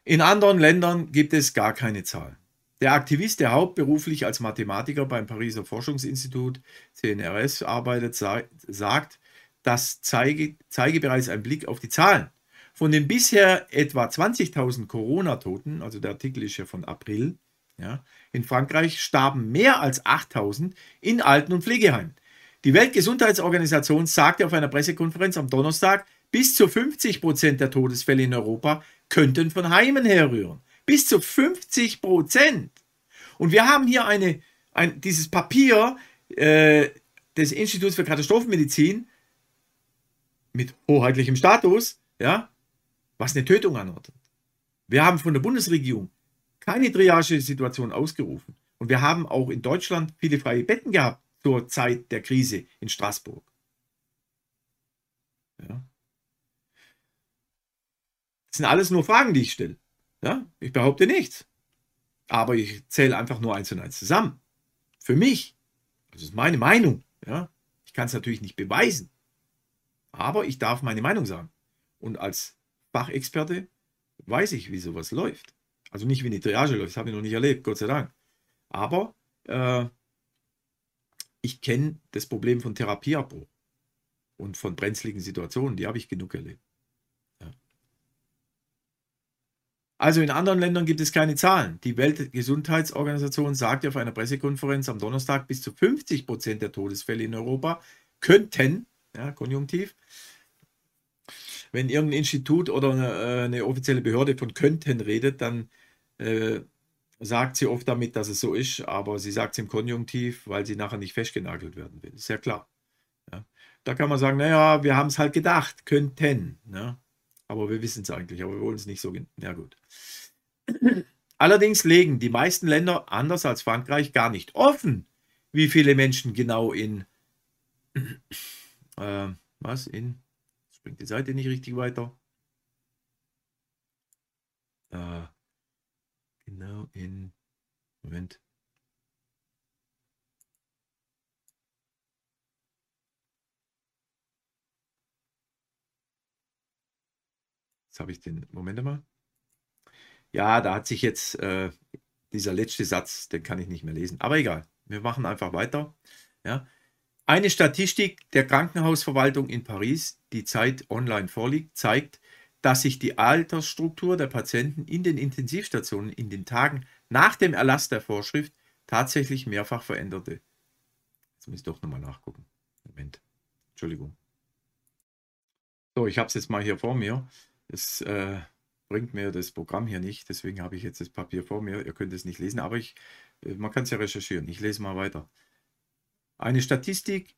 In anderen Ländern gibt es gar keine Zahlen. Der Aktivist, der hauptberuflich als Mathematiker beim Pariser Forschungsinstitut CNRS arbeitet, sagt, das zeige, zeige bereits einen Blick auf die Zahlen. Von den bisher etwa 20.000 Corona-Toten, also der Artikel ist ja von April, ja, in Frankreich starben mehr als 8.000 in Alten- und Pflegeheimen. Die Weltgesundheitsorganisation sagte auf einer Pressekonferenz am Donnerstag, bis zu 50 Prozent der Todesfälle in Europa könnten von Heimen herrühren. Bis zu 50 Prozent. Und wir haben hier eine, ein, dieses Papier äh, des Instituts für Katastrophenmedizin mit hoheitlichem Status, ja, was eine Tötung anordnet. Wir haben von der Bundesregierung keine Triage-Situation ausgerufen. Und wir haben auch in Deutschland viele freie Betten gehabt zur Zeit der Krise in Straßburg. Ja. Das sind alles nur Fragen, die ich stelle. Ja, ich behaupte nichts. Aber ich zähle einfach nur eins und eins zusammen. Für mich. Das ist meine Meinung. Ja. Ich kann es natürlich nicht beweisen. Aber ich darf meine Meinung sagen. Und als Fachexperte weiß ich, wie sowas läuft. Also nicht wie eine Triage läuft, das habe ich noch nicht erlebt, Gott sei Dank. Aber äh, ich kenne das Problem von Therapieabbruch und von brenzligen Situationen, die habe ich genug erlebt. Ja. Also in anderen Ländern gibt es keine Zahlen. Die Weltgesundheitsorganisation sagte auf einer Pressekonferenz am Donnerstag, bis zu 50 Prozent der Todesfälle in Europa könnten, ja, konjunktiv, wenn irgendein Institut oder eine, äh, eine, offizielle Behörde von könnten redet, dann äh, sagt sie oft damit, dass es so ist, aber sie sagt es im Konjunktiv, weil sie nachher nicht festgenagelt werden will. Ist ja klar. Ja. Da kann man sagen, naja, wir haben es halt gedacht, könnten. Ja. Aber wir wissen es eigentlich, aber wir wollen es nicht so. Ja, gut. Allerdings legen die meisten Länder, anders als Frankreich, gar nicht offen, wie viele Menschen genau in, äh, was, in, springt die Seite nicht richtig weiter. Äh, Genau in. Moment. Jetzt habe ich den. Moment mal. Ja, da hat sich jetzt äh, dieser letzte Satz, den kann ich nicht mehr lesen. Aber egal. Wir machen einfach weiter. Ja. Eine Statistik der Krankenhausverwaltung in Paris, die Zeit online vorliegt, zeigt, dass sich die Altersstruktur der Patienten in den Intensivstationen in den Tagen nach dem Erlass der Vorschrift tatsächlich mehrfach veränderte. Jetzt muss ich doch nochmal nachgucken. Moment. Entschuldigung. So, ich habe es jetzt mal hier vor mir. Es äh, bringt mir das Programm hier nicht, deswegen habe ich jetzt das Papier vor mir. Ihr könnt es nicht lesen, aber ich, äh, man kann es ja recherchieren. Ich lese mal weiter. Eine Statistik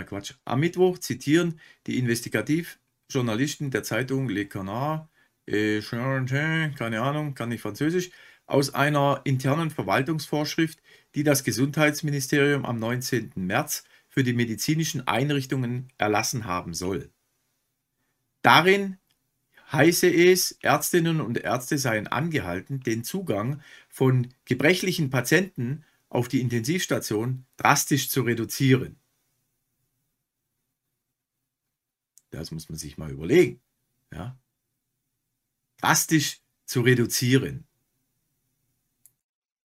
äh, Quatsch, am Mittwoch zitieren die Investigativjournalisten der Zeitung Le Canard, äh, keine Ahnung, kann nicht Französisch, aus einer internen Verwaltungsvorschrift, die das Gesundheitsministerium am 19. März für die medizinischen Einrichtungen erlassen haben soll. Darin heiße es, Ärztinnen und Ärzte seien angehalten, den Zugang von gebrechlichen Patienten auf die Intensivstation drastisch zu reduzieren. Das muss man sich mal überlegen. Ja? Drastisch zu reduzieren.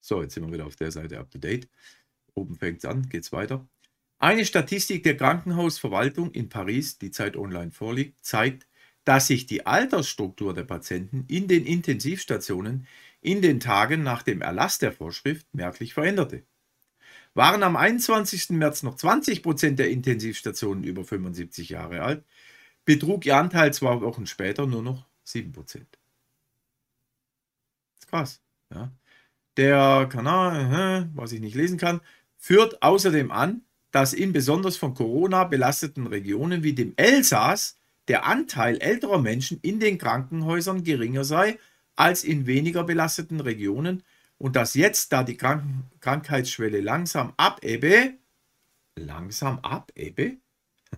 So, jetzt sind wir wieder auf der Seite up to date. Oben fängt es an, geht es weiter. Eine Statistik der Krankenhausverwaltung in Paris, die Zeit online vorliegt, zeigt, dass sich die Altersstruktur der Patienten in den Intensivstationen in den Tagen nach dem Erlass der Vorschrift merklich veränderte. Waren am 21. März noch 20 Prozent der Intensivstationen über 75 Jahre alt, betrug ihr Anteil zwei Wochen später nur noch 7%. Das ist krass. Ja. Der Kanal, was ich nicht lesen kann, führt außerdem an, dass in besonders von Corona belasteten Regionen wie dem Elsass der Anteil älterer Menschen in den Krankenhäusern geringer sei als in weniger belasteten Regionen und dass jetzt, da die Kranken Krankheitsschwelle langsam abebbe, langsam abebbe,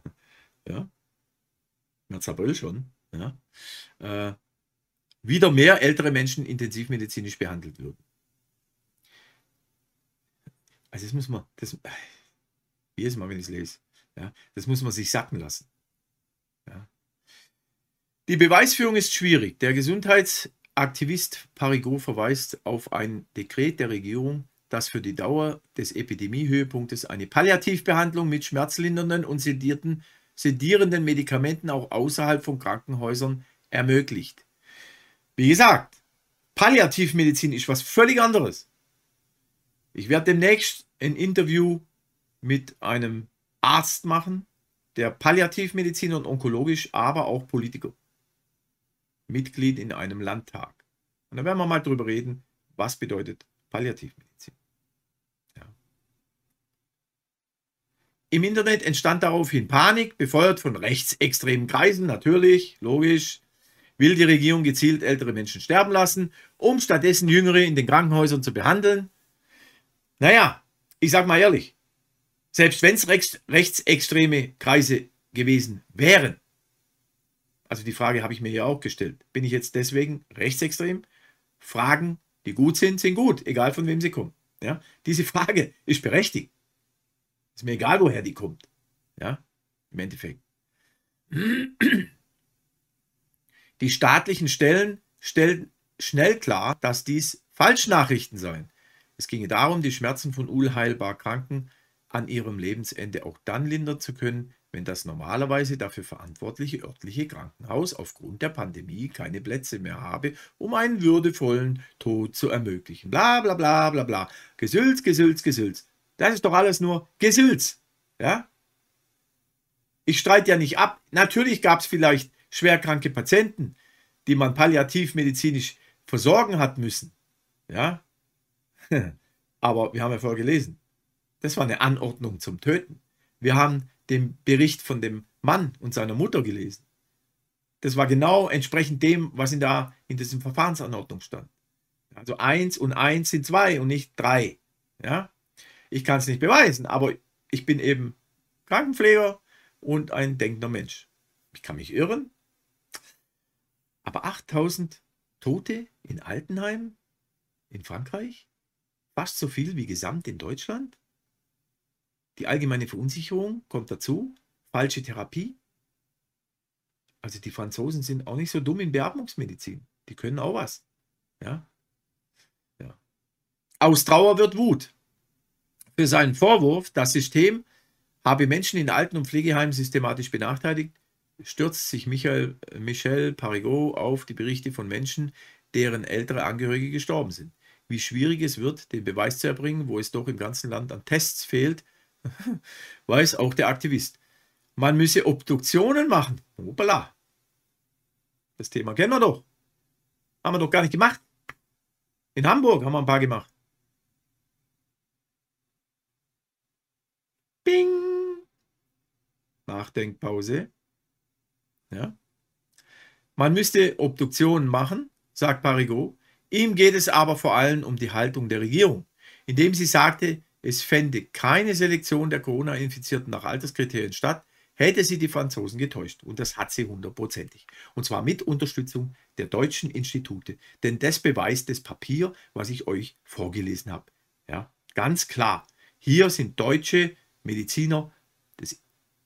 [laughs] ja, März, April schon, ja, äh, wieder mehr ältere Menschen intensivmedizinisch behandelt würden. Also das muss man, das, jedes Mal, wenn ich es lese, ja, das muss man sich sacken lassen. Ja. Die Beweisführung ist schwierig. Der Gesundheitsaktivist Parigot verweist auf ein Dekret der Regierung, das für die Dauer des Epidemiehöhepunktes eine Palliativbehandlung mit schmerzlindernden und sedierten, sedierenden Medikamenten auch außerhalb von Krankenhäusern ermöglicht. Wie gesagt, Palliativmedizin ist was völlig anderes. Ich werde demnächst ein Interview mit einem Arzt machen, der Palliativmediziner und onkologisch, aber auch Politiker. Mitglied in einem Landtag. Und da werden wir mal drüber reden, was bedeutet Palliativmedizin. Ja. Im Internet entstand daraufhin Panik, befeuert von rechtsextremen Kreisen, natürlich, logisch. Will die Regierung gezielt ältere Menschen sterben lassen, um stattdessen Jüngere in den Krankenhäusern zu behandeln? Naja, ich sag mal ehrlich, selbst wenn es rechts, rechtsextreme Kreise gewesen wären, also die Frage habe ich mir ja auch gestellt, bin ich jetzt deswegen rechtsextrem? Fragen, die gut sind, sind gut, egal von wem sie kommen. Ja? Diese Frage ist berechtigt. Ist mir egal, woher die kommt. Ja, im Endeffekt. Die staatlichen Stellen stellen schnell klar, dass dies Falschnachrichten seien. Es ginge darum, die Schmerzen von unheilbar Kranken an ihrem Lebensende auch dann lindern zu können, wenn das normalerweise dafür verantwortliche örtliche Krankenhaus aufgrund der Pandemie keine Plätze mehr habe, um einen würdevollen Tod zu ermöglichen. Bla bla bla bla bla. Gesülz, Gesülz, Gesülz. Das ist doch alles nur Gesülz. Ja? Ich streite ja nicht ab. Natürlich gab es vielleicht schwerkranke Patienten, die man palliativmedizinisch versorgen hat müssen. Ja, [laughs] Aber wir haben ja vorher gelesen, das war eine Anordnung zum Töten. Wir haben den Bericht von dem Mann und seiner Mutter gelesen. Das war genau entsprechend dem, was in, der, in diesem Verfahrensanordnung stand. Also eins und eins sind zwei und nicht drei. Ja? Ich kann es nicht beweisen, aber ich bin eben Krankenpfleger und ein denkender Mensch. Ich kann mich irren, aber 8000 Tote in Altenheim in Frankreich? fast so viel wie gesamt in Deutschland. Die allgemeine Verunsicherung kommt dazu. Falsche Therapie. Also die Franzosen sind auch nicht so dumm in Beatmungsmedizin. Die können auch was. Ja? Ja. Aus Trauer wird Wut. Für seinen Vorwurf, das System habe Menschen in Alten- und Pflegeheimen systematisch benachteiligt, stürzt sich Michael, Michel Parigot auf die Berichte von Menschen, deren ältere Angehörige gestorben sind wie schwierig es wird, den Beweis zu erbringen, wo es doch im ganzen Land an Tests fehlt, [laughs] weiß auch der Aktivist. Man müsse Obduktionen machen. Hoppala. Das Thema kennen wir doch. Haben wir doch gar nicht gemacht. In Hamburg haben wir ein paar gemacht. Nachdenkpause. Ja. Man müsste Obduktionen machen, sagt Parigot, Ihm geht es aber vor allem um die Haltung der Regierung, indem sie sagte, es fände keine Selektion der Corona-Infizierten nach Alterskriterien statt, hätte sie die Franzosen getäuscht. Und das hat sie hundertprozentig. Und zwar mit Unterstützung der deutschen Institute. Denn das beweist das Papier, was ich euch vorgelesen habe. Ja, ganz klar. Hier sind deutsche Mediziner des,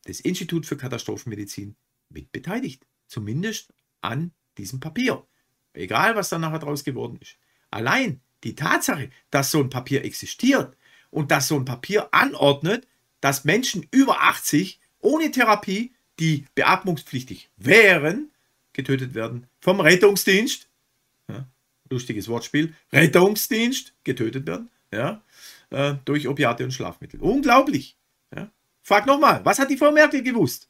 des Institut für Katastrophenmedizin mit beteiligt. Zumindest an diesem Papier. Egal, was dann nachher draus geworden ist. Allein die Tatsache, dass so ein Papier existiert und dass so ein Papier anordnet, dass Menschen über 80 ohne Therapie, die beatmungspflichtig wären, getötet werden vom Rettungsdienst. Ja, lustiges Wortspiel. Rettungsdienst getötet werden. Ja, äh, durch Opiate und Schlafmittel. Unglaublich. Frag nochmal, was hat die Frau Merkel gewusst?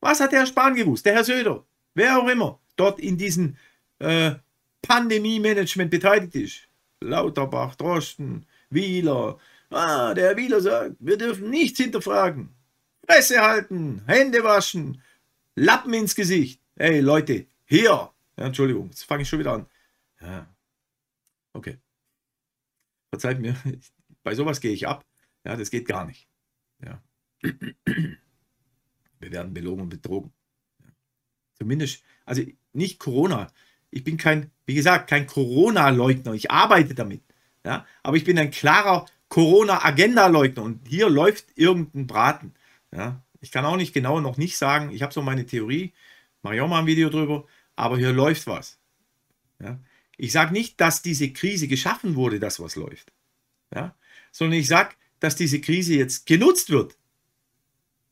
Was hat der Herr Spahn gewusst? Der Herr Söder? Wer auch immer dort in diesen äh, Pandemie-Management beteiligt ist. Lauterbach, Drosten, Wieler. Ah, der Wieler sagt, wir dürfen nichts hinterfragen. Fresse halten, Hände waschen, Lappen ins Gesicht. Ey, Leute, hier. Ja, Entschuldigung, jetzt fange ich schon wieder an. Ja. Okay. Verzeiht mir, [laughs] bei sowas gehe ich ab. Ja, das geht gar nicht. Ja. Wir werden belogen und betrogen. Zumindest, also nicht Corona. Ich bin kein, wie gesagt, kein Corona-Leugner. Ich arbeite damit. Ja? Aber ich bin ein klarer Corona-Agenda-Leugner. Und hier läuft irgendein Braten. Ja? Ich kann auch nicht genau noch nicht sagen, ich habe so meine Theorie, mache ich auch mal ein Video drüber, aber hier läuft was. Ja? Ich sage nicht, dass diese Krise geschaffen wurde, dass was läuft. Ja? Sondern ich sage, dass diese Krise jetzt genutzt wird,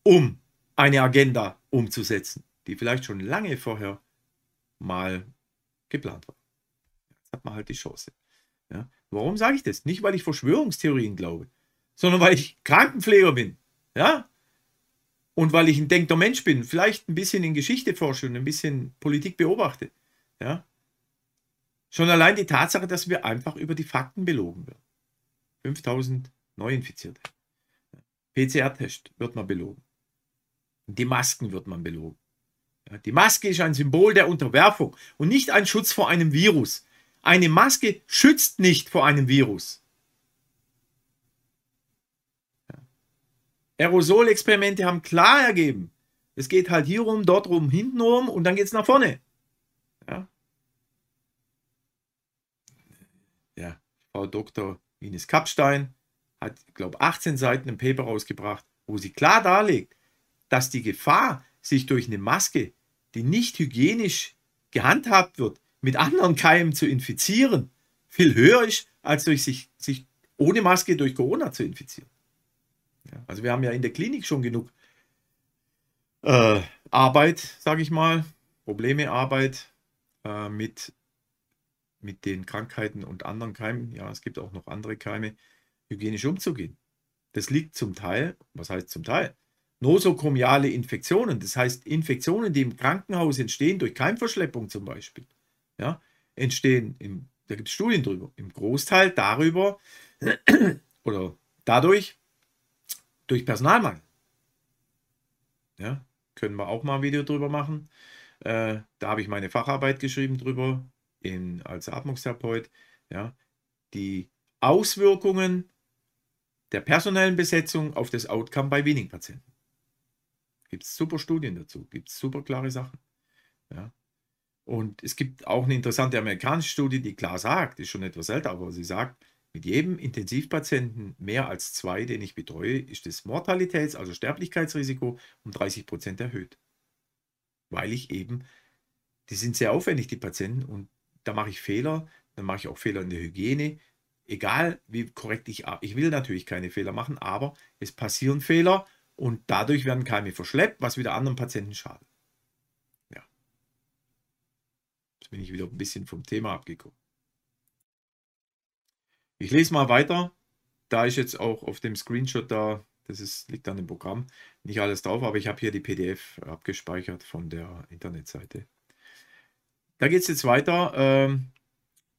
um eine Agenda umzusetzen, die vielleicht schon lange vorher mal geplant war. Jetzt hat man halt die Chance. Ja? Warum sage ich das? Nicht, weil ich Verschwörungstheorien glaube, sondern weil ich Krankenpfleger bin. Ja? Und weil ich ein denkender Mensch bin, vielleicht ein bisschen in Geschichte forsche und ein bisschen Politik beobachte. Ja? Schon allein die Tatsache, dass wir einfach über die Fakten belogen werden. 5000 Neuinfizierte. PCR-Test wird man belogen. Die Masken wird man belogen. Die Maske ist ein Symbol der Unterwerfung und nicht ein Schutz vor einem Virus. Eine Maske schützt nicht vor einem Virus. Aerosolexperimente haben klar ergeben, es geht halt hier rum, dort rum, hinten rum und dann geht es nach vorne. Ja. ja, Frau Dr. Ines Kapstein hat, glaube 18 Seiten ein Paper rausgebracht, wo sie klar darlegt, dass die Gefahr, sich durch eine Maske, die nicht hygienisch gehandhabt wird, mit anderen Keimen zu infizieren, viel höher ist, als durch sich, sich ohne Maske durch Corona zu infizieren. Ja, also wir haben ja in der Klinik schon genug äh, Arbeit, sage ich mal, Probleme Arbeit äh, mit, mit den Krankheiten und anderen Keimen. Ja, es gibt auch noch andere Keime, hygienisch umzugehen. Das liegt zum Teil, was heißt zum Teil? Nosokomiale Infektionen, das heißt Infektionen, die im Krankenhaus entstehen durch Keimverschleppung zum Beispiel, ja, entstehen, im, da gibt es Studien drüber, im Großteil darüber [clears throat] oder dadurch durch Personalmangel. Ja, können wir auch mal ein Video drüber machen. Äh, da habe ich meine Facharbeit geschrieben drüber in, als Atmungstherapeut. Ja, die Auswirkungen der personellen Besetzung auf das Outcome bei wenigen Patienten. Gibt es super Studien dazu, gibt es super klare Sachen. Ja. Und es gibt auch eine interessante amerikanische Studie, die klar sagt, ist schon etwas älter, aber sie sagt, mit jedem Intensivpatienten mehr als zwei, den ich betreue, ist das Mortalitäts-, also Sterblichkeitsrisiko um 30 Prozent erhöht. Weil ich eben, die sind sehr aufwendig, die Patienten, und da mache ich Fehler, dann mache ich auch Fehler in der Hygiene, egal wie korrekt ich, ich will natürlich keine Fehler machen, aber es passieren Fehler und dadurch werden Keime verschleppt, was wieder anderen Patienten schadet. Ja. Jetzt bin ich wieder ein bisschen vom Thema abgekommen. Ich lese mal weiter. Da ist jetzt auch auf dem Screenshot da, das ist, liegt an dem Programm, nicht alles drauf, aber ich habe hier die PDF abgespeichert von der Internetseite. Da geht es jetzt weiter. Ähm,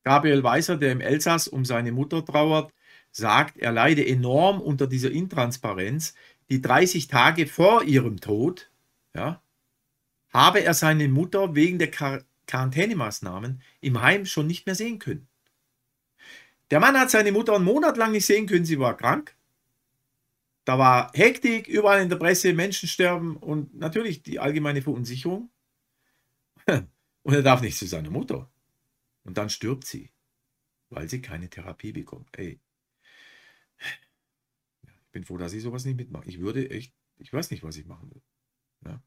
Gabriel Weißer, der im Elsass um seine Mutter trauert, sagt, er leide enorm unter dieser Intransparenz. Die 30 Tage vor ihrem Tod, ja, habe er seine Mutter wegen der Quar Quarantänemaßnahmen im Heim schon nicht mehr sehen können. Der Mann hat seine Mutter einen Monat lang nicht sehen können, sie war krank. Da war Hektik, überall in der Presse, Menschen sterben und natürlich die allgemeine Verunsicherung. [laughs] Und er darf nicht zu seiner Mutter. Und dann stirbt sie, weil sie keine Therapie bekommt. Ey. Bin froh, dass ich sowas nicht mitmache. Ich würde echt, ich weiß nicht, was ich machen würde. Ja.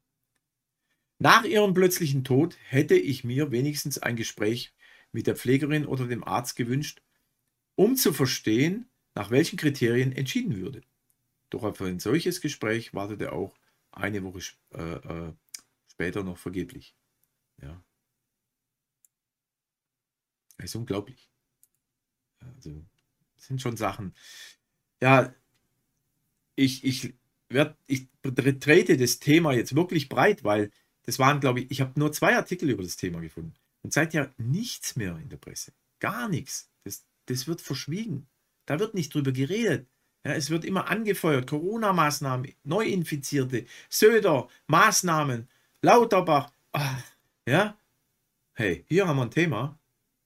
Nach ihrem plötzlichen Tod hätte ich mir wenigstens ein Gespräch mit der Pflegerin oder dem Arzt gewünscht, um zu verstehen, nach welchen Kriterien entschieden würde. Doch auf ein solches Gespräch wartete auch eine Woche äh, äh, später noch vergeblich. Ja. Das ist unglaublich. Also, das sind schon Sachen. Ja, ich, ich, werd, ich trete das Thema jetzt wirklich breit, weil das waren, glaube ich, ich habe nur zwei Artikel über das Thema gefunden. Und seither nichts mehr in der Presse. Gar nichts. Das, das wird verschwiegen. Da wird nicht drüber geredet. Ja, es wird immer angefeuert. Corona-Maßnahmen, Neuinfizierte, Söder, Maßnahmen, Lauterbach. Ach, ja, hey, hier haben wir ein Thema.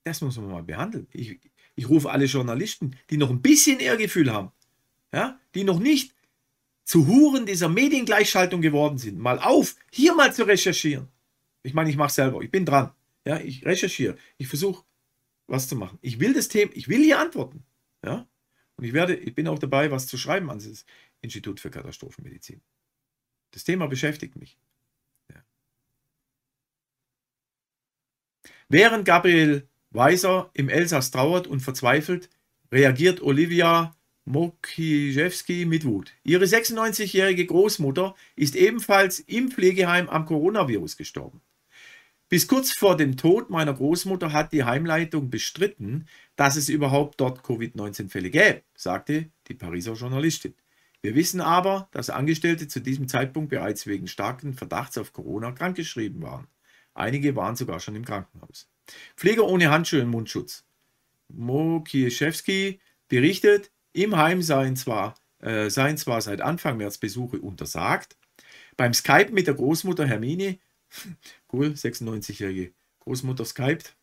Das muss man mal behandeln. Ich, ich rufe alle Journalisten, die noch ein bisschen Ehrgefühl haben, ja, die noch nicht zu Huren dieser Mediengleichschaltung geworden sind, mal auf, hier mal zu recherchieren. Ich meine, ich mache selber. Ich bin dran. Ja, ich recherchiere. Ich versuche, was zu machen. Ich will das Thema, ich will hier antworten. Ja, und ich werde, ich bin auch dabei, was zu schreiben an das Institut für Katastrophenmedizin. Das Thema beschäftigt mich. Ja. Während Gabriel Weiser im Elsass trauert und verzweifelt, reagiert Olivia Mokiszewski mit Wut. Ihre 96-jährige Großmutter ist ebenfalls im Pflegeheim am Coronavirus gestorben. Bis kurz vor dem Tod meiner Großmutter hat die Heimleitung bestritten, dass es überhaupt dort Covid-19-Fälle gäbe, sagte die Pariser Journalistin. Wir wissen aber, dass Angestellte zu diesem Zeitpunkt bereits wegen starken Verdachts auf Corona krankgeschrieben waren. Einige waren sogar schon im Krankenhaus. Pfleger ohne Handschuhe und Mundschutz. Mokieszewski berichtet, im Heim seien zwar, äh, seien zwar seit Anfang März Besuche untersagt. Beim Skype mit der Großmutter Hermine, [laughs] cool, 96-jährige Großmutter skypt,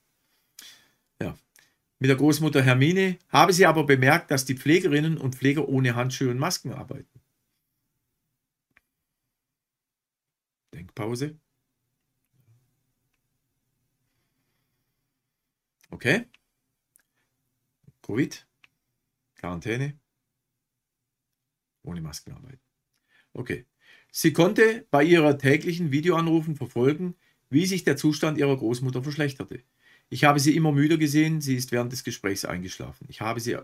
ja, mit der Großmutter Hermine, habe sie aber bemerkt, dass die Pflegerinnen und Pfleger ohne Handschuhe und Masken arbeiten. Denkpause. Okay. Covid. Quarantäne. Ohne Masken arbeiten. Okay. Sie konnte bei ihrer täglichen Videoanrufen verfolgen, wie sich der Zustand ihrer Großmutter verschlechterte. Ich habe sie immer müder gesehen, sie ist während des Gesprächs eingeschlafen. Ich habe sie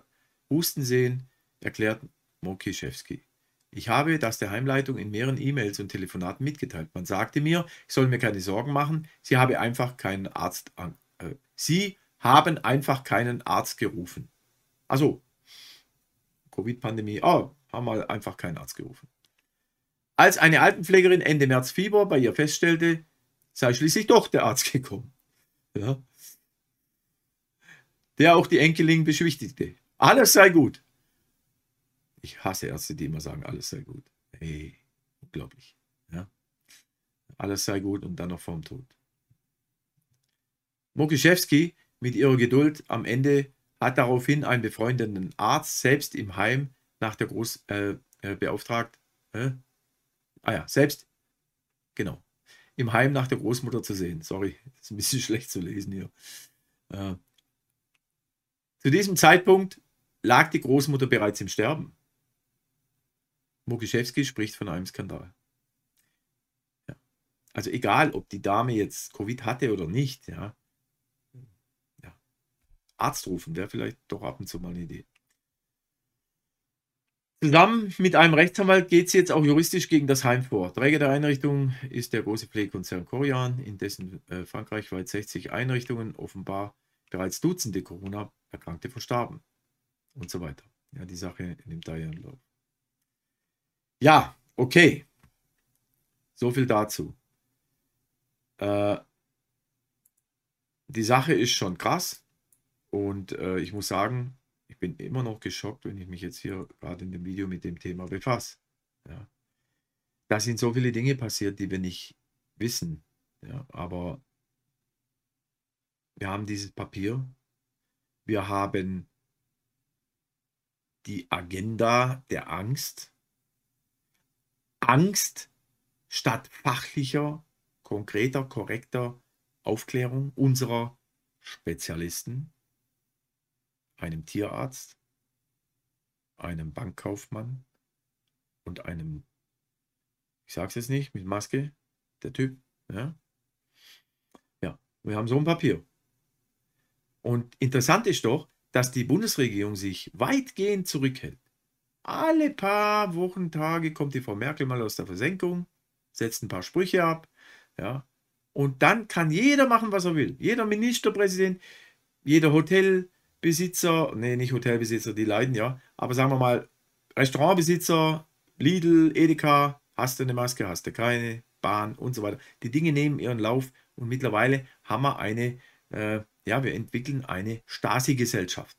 husten sehen, erklärt Mokiszewski. Ich habe das der Heimleitung in mehreren E-Mails und Telefonaten mitgeteilt. Man sagte mir, ich soll mir keine Sorgen machen, sie habe einfach keinen Arzt an. Äh, sie haben einfach keinen Arzt gerufen. Also, Covid-Pandemie, oh, haben wir einfach keinen Arzt gerufen. Als eine Altenpflegerin Ende März Fieber bei ihr feststellte, sei schließlich doch der Arzt [laughs] gekommen. Ja der auch die Enkelin beschwichtigte. Alles sei gut. Ich hasse Ärzte, die immer sagen, alles sei gut. Hey, unglaublich. Ja? Alles sei gut und dann noch vorm Tod. Mokiszewski mit ihrer Geduld am Ende hat daraufhin einen befreundeten Arzt selbst im Heim nach der Groß äh, äh, beauftragt. Äh? Ah ja, selbst, genau, im Heim nach der Großmutter zu sehen. Sorry, ist ein bisschen [laughs] schlecht zu lesen hier. Äh, zu diesem Zeitpunkt lag die Großmutter bereits im Sterben. Mokiszewski spricht von einem Skandal. Ja. Also egal, ob die Dame jetzt Covid hatte oder nicht, ja. Arzt rufen wäre vielleicht doch ab und zu mal eine Idee. Zusammen mit einem Rechtsanwalt geht sie jetzt auch juristisch gegen das Heim vor. Träger der Einrichtung ist der große Pflegekonzern Corian, in dessen äh, Frankreich weit 60 Einrichtungen offenbar bereits Dutzende Corona-Erkrankte verstarben und so weiter. Ja, die Sache nimmt da ihren Lauf. Ja, okay. So viel dazu. Äh, die Sache ist schon krass und äh, ich muss sagen, ich bin immer noch geschockt, wenn ich mich jetzt hier gerade in dem Video mit dem Thema befasse. Ja. Da sind so viele Dinge passiert, die wir nicht wissen. Ja, aber wir haben dieses Papier. Wir haben die Agenda der Angst. Angst statt fachlicher, konkreter, korrekter Aufklärung unserer Spezialisten, einem Tierarzt, einem Bankkaufmann und einem, ich sage es jetzt nicht, mit Maske, der Typ. Ja, ja wir haben so ein Papier. Und interessant ist doch, dass die Bundesregierung sich weitgehend zurückhält. Alle paar Wochen, Tage kommt die Frau Merkel mal aus der Versenkung, setzt ein paar Sprüche ab, ja, und dann kann jeder machen, was er will. Jeder Ministerpräsident, jeder Hotelbesitzer, nee, nicht Hotelbesitzer, die leiden ja, aber sagen wir mal, Restaurantbesitzer, Lidl, Edeka, hast du eine Maske, hast du keine, Bahn und so weiter. Die Dinge nehmen ihren Lauf und mittlerweile haben wir eine äh, ja, wir entwickeln eine Stasi-Gesellschaft.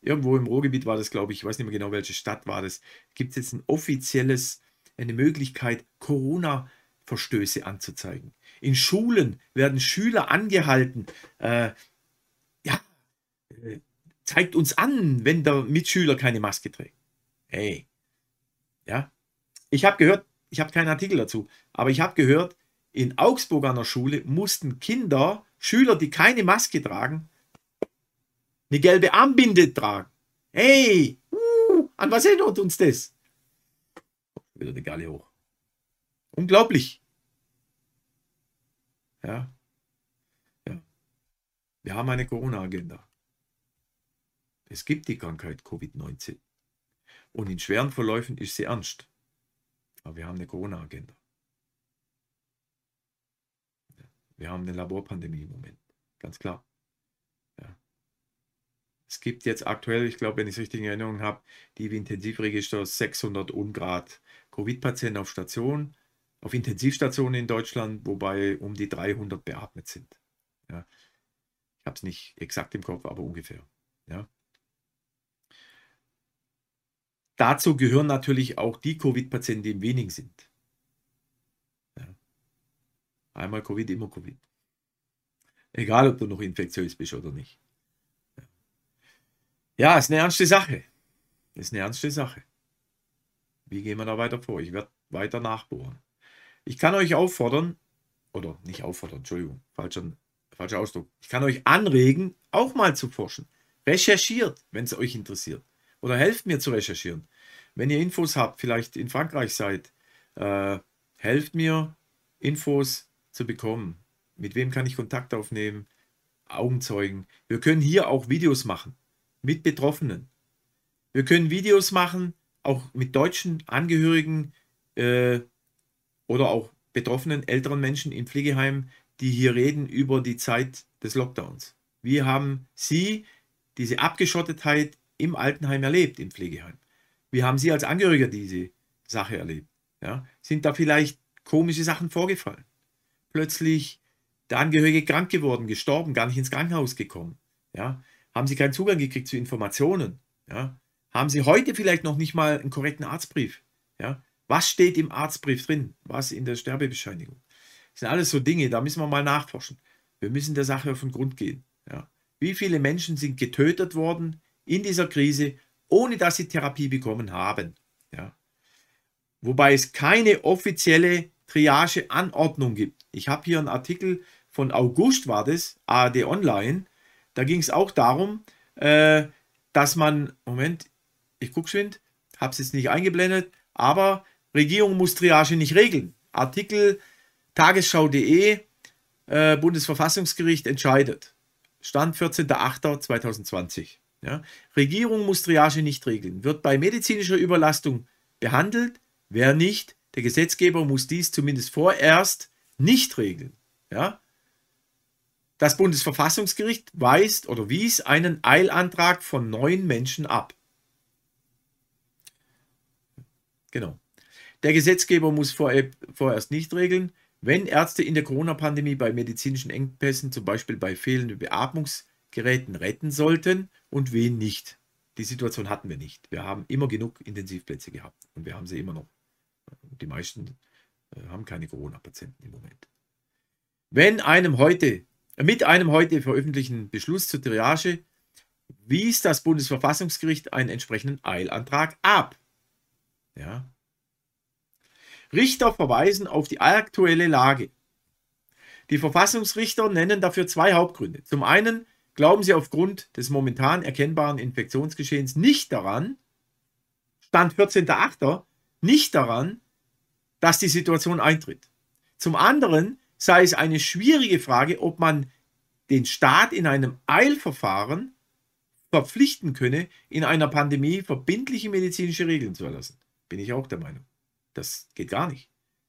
Irgendwo im Ruhrgebiet war das, glaube ich, ich weiß nicht mehr genau, welche Stadt war das, gibt es jetzt ein offizielles, eine Möglichkeit, Corona-Verstöße anzuzeigen. In Schulen werden Schüler angehalten, äh, ja, äh, zeigt uns an, wenn der Mitschüler keine Maske trägt. Hey, ja, ich habe gehört, ich habe keinen Artikel dazu, aber ich habe gehört, in Augsburg an der Schule mussten Kinder, Schüler, die keine Maske tragen, eine gelbe Armbinde tragen. Hey, uh, an was erinnert uns das? Wieder die Galle hoch. Unglaublich. Ja. ja. Wir haben eine Corona-Agenda. Es gibt die Krankheit Covid-19. Und in schweren Verläufen ist sie ernst. Aber wir haben eine Corona-Agenda. Wir haben eine Laborpandemie im Moment. Ganz klar. Ja. Es gibt jetzt aktuell, ich glaube, wenn ich es richtig in Erinnerung habe, die Intensivregister 600 Ungrad Covid-Patienten auf Station, auf Intensivstationen in Deutschland, wobei um die 300 beatmet sind. Ja. Ich habe es nicht exakt im Kopf, aber ungefähr. Ja. Dazu gehören natürlich auch die Covid-Patienten, die im Wenigen sind. Ja. Einmal Covid, immer Covid. Egal, ob du noch infektiös bist oder nicht. Ja, ja ist eine ernste Sache. Ist eine ernste Sache. Wie gehen wir da weiter vor? Ich werde weiter nachbohren. Ich kann euch auffordern, oder nicht auffordern, Entschuldigung, falscher, falscher Ausdruck. Ich kann euch anregen, auch mal zu forschen. Recherchiert, wenn es euch interessiert. Oder helft mir zu recherchieren. Wenn ihr Infos habt, vielleicht in Frankreich seid, äh, helft mir, Infos zu bekommen. Mit wem kann ich Kontakt aufnehmen? Augenzeugen. Wir können hier auch Videos machen mit Betroffenen. Wir können Videos machen, auch mit deutschen Angehörigen äh, oder auch betroffenen älteren Menschen in Pflegeheimen, die hier reden über die Zeit des Lockdowns. Wie haben Sie diese Abgeschottetheit im Altenheim erlebt, im Pflegeheim? Wie haben Sie als Angehöriger diese Sache erlebt? Ja? Sind da vielleicht komische Sachen vorgefallen? Plötzlich der Angehörige krank geworden, gestorben, gar nicht ins Krankenhaus gekommen. Ja? Haben Sie keinen Zugang gekriegt zu Informationen? Ja? Haben Sie heute vielleicht noch nicht mal einen korrekten Arztbrief? Ja? Was steht im Arztbrief drin? Was in der Sterbebescheinigung? Das sind alles so Dinge, da müssen wir mal nachforschen. Wir müssen der Sache auf den Grund gehen. Ja? Wie viele Menschen sind getötet worden in dieser Krise ohne dass sie Therapie bekommen haben. Ja. Wobei es keine offizielle Triage-Anordnung gibt. Ich habe hier einen Artikel von August, war das, ARD Online. Da ging es auch darum, äh, dass man, Moment, ich gucke schon, habe es jetzt nicht eingeblendet, aber Regierung muss Triage nicht regeln. Artikel tagesschau.de, äh, Bundesverfassungsgericht entscheidet. Stand 14.08.2020. Ja? Regierung muss Triage nicht regeln. Wird bei medizinischer Überlastung behandelt, wer nicht, der Gesetzgeber muss dies zumindest vorerst nicht regeln. Ja? Das Bundesverfassungsgericht weist oder wies einen Eilantrag von neun Menschen ab. Genau. Der Gesetzgeber muss vorerst nicht regeln, wenn Ärzte in der Corona-Pandemie bei medizinischen Engpässen, zum Beispiel bei fehlenden Beatmungsgeräten, retten sollten und wen nicht. Die Situation hatten wir nicht. Wir haben immer genug Intensivplätze gehabt und wir haben sie immer noch. Die meisten äh, haben keine Corona-Patienten im Moment. Wenn einem heute, mit einem heute veröffentlichten Beschluss zur Triage wies das Bundesverfassungsgericht einen entsprechenden Eilantrag ab. Ja. Richter verweisen auf die aktuelle Lage. Die Verfassungsrichter nennen dafür zwei Hauptgründe. Zum einen glauben Sie aufgrund des momentan erkennbaren Infektionsgeschehens nicht daran, Stand 14.8., nicht daran, dass die Situation eintritt. Zum anderen sei es eine schwierige Frage, ob man den Staat in einem Eilverfahren verpflichten könne, in einer Pandemie verbindliche medizinische Regeln zu erlassen. Bin ich auch der Meinung. Das geht gar nicht.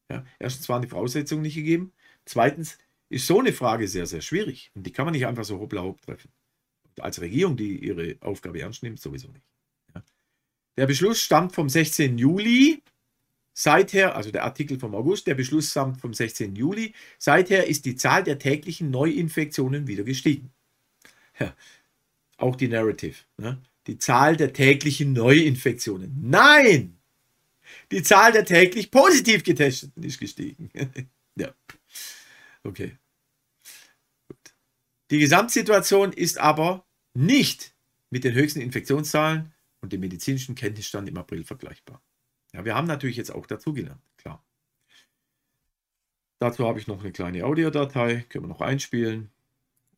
Ja, erstens waren die Voraussetzungen nicht gegeben. Zweitens ist so eine Frage sehr, sehr schwierig. Und die kann man nicht einfach so hoppla hopp treffen. Und als Regierung, die ihre Aufgabe ernst nimmt, sowieso nicht. Ja. Der Beschluss stammt vom 16. Juli. Seither, also der Artikel vom August, der Beschluss stammt vom 16. Juli. Seither ist die Zahl der täglichen Neuinfektionen wieder gestiegen. Ja. Auch die Narrative. Ne? Die Zahl der täglichen Neuinfektionen. Nein! Die Zahl der täglich positiv Getesteten ist gestiegen. [laughs] ja. Okay. Die Gesamtsituation ist aber nicht mit den höchsten Infektionszahlen und dem medizinischen Kenntnisstand im April vergleichbar. Ja, wir haben natürlich jetzt auch dazugelernt, klar. Dazu habe ich noch eine kleine Audiodatei, können wir noch einspielen.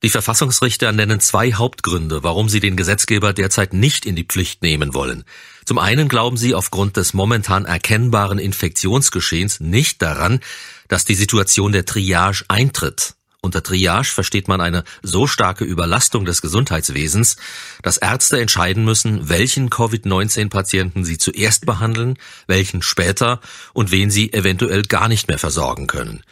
Die Verfassungsrichter nennen zwei Hauptgründe, warum sie den Gesetzgeber derzeit nicht in die Pflicht nehmen wollen. Zum einen glauben sie aufgrund des momentan erkennbaren Infektionsgeschehens nicht daran, dass die Situation der Triage eintritt. Unter Triage versteht man eine so starke Überlastung des Gesundheitswesens, dass Ärzte entscheiden müssen, welchen Covid-19-Patienten sie zuerst behandeln, welchen später und wen sie eventuell gar nicht mehr versorgen können.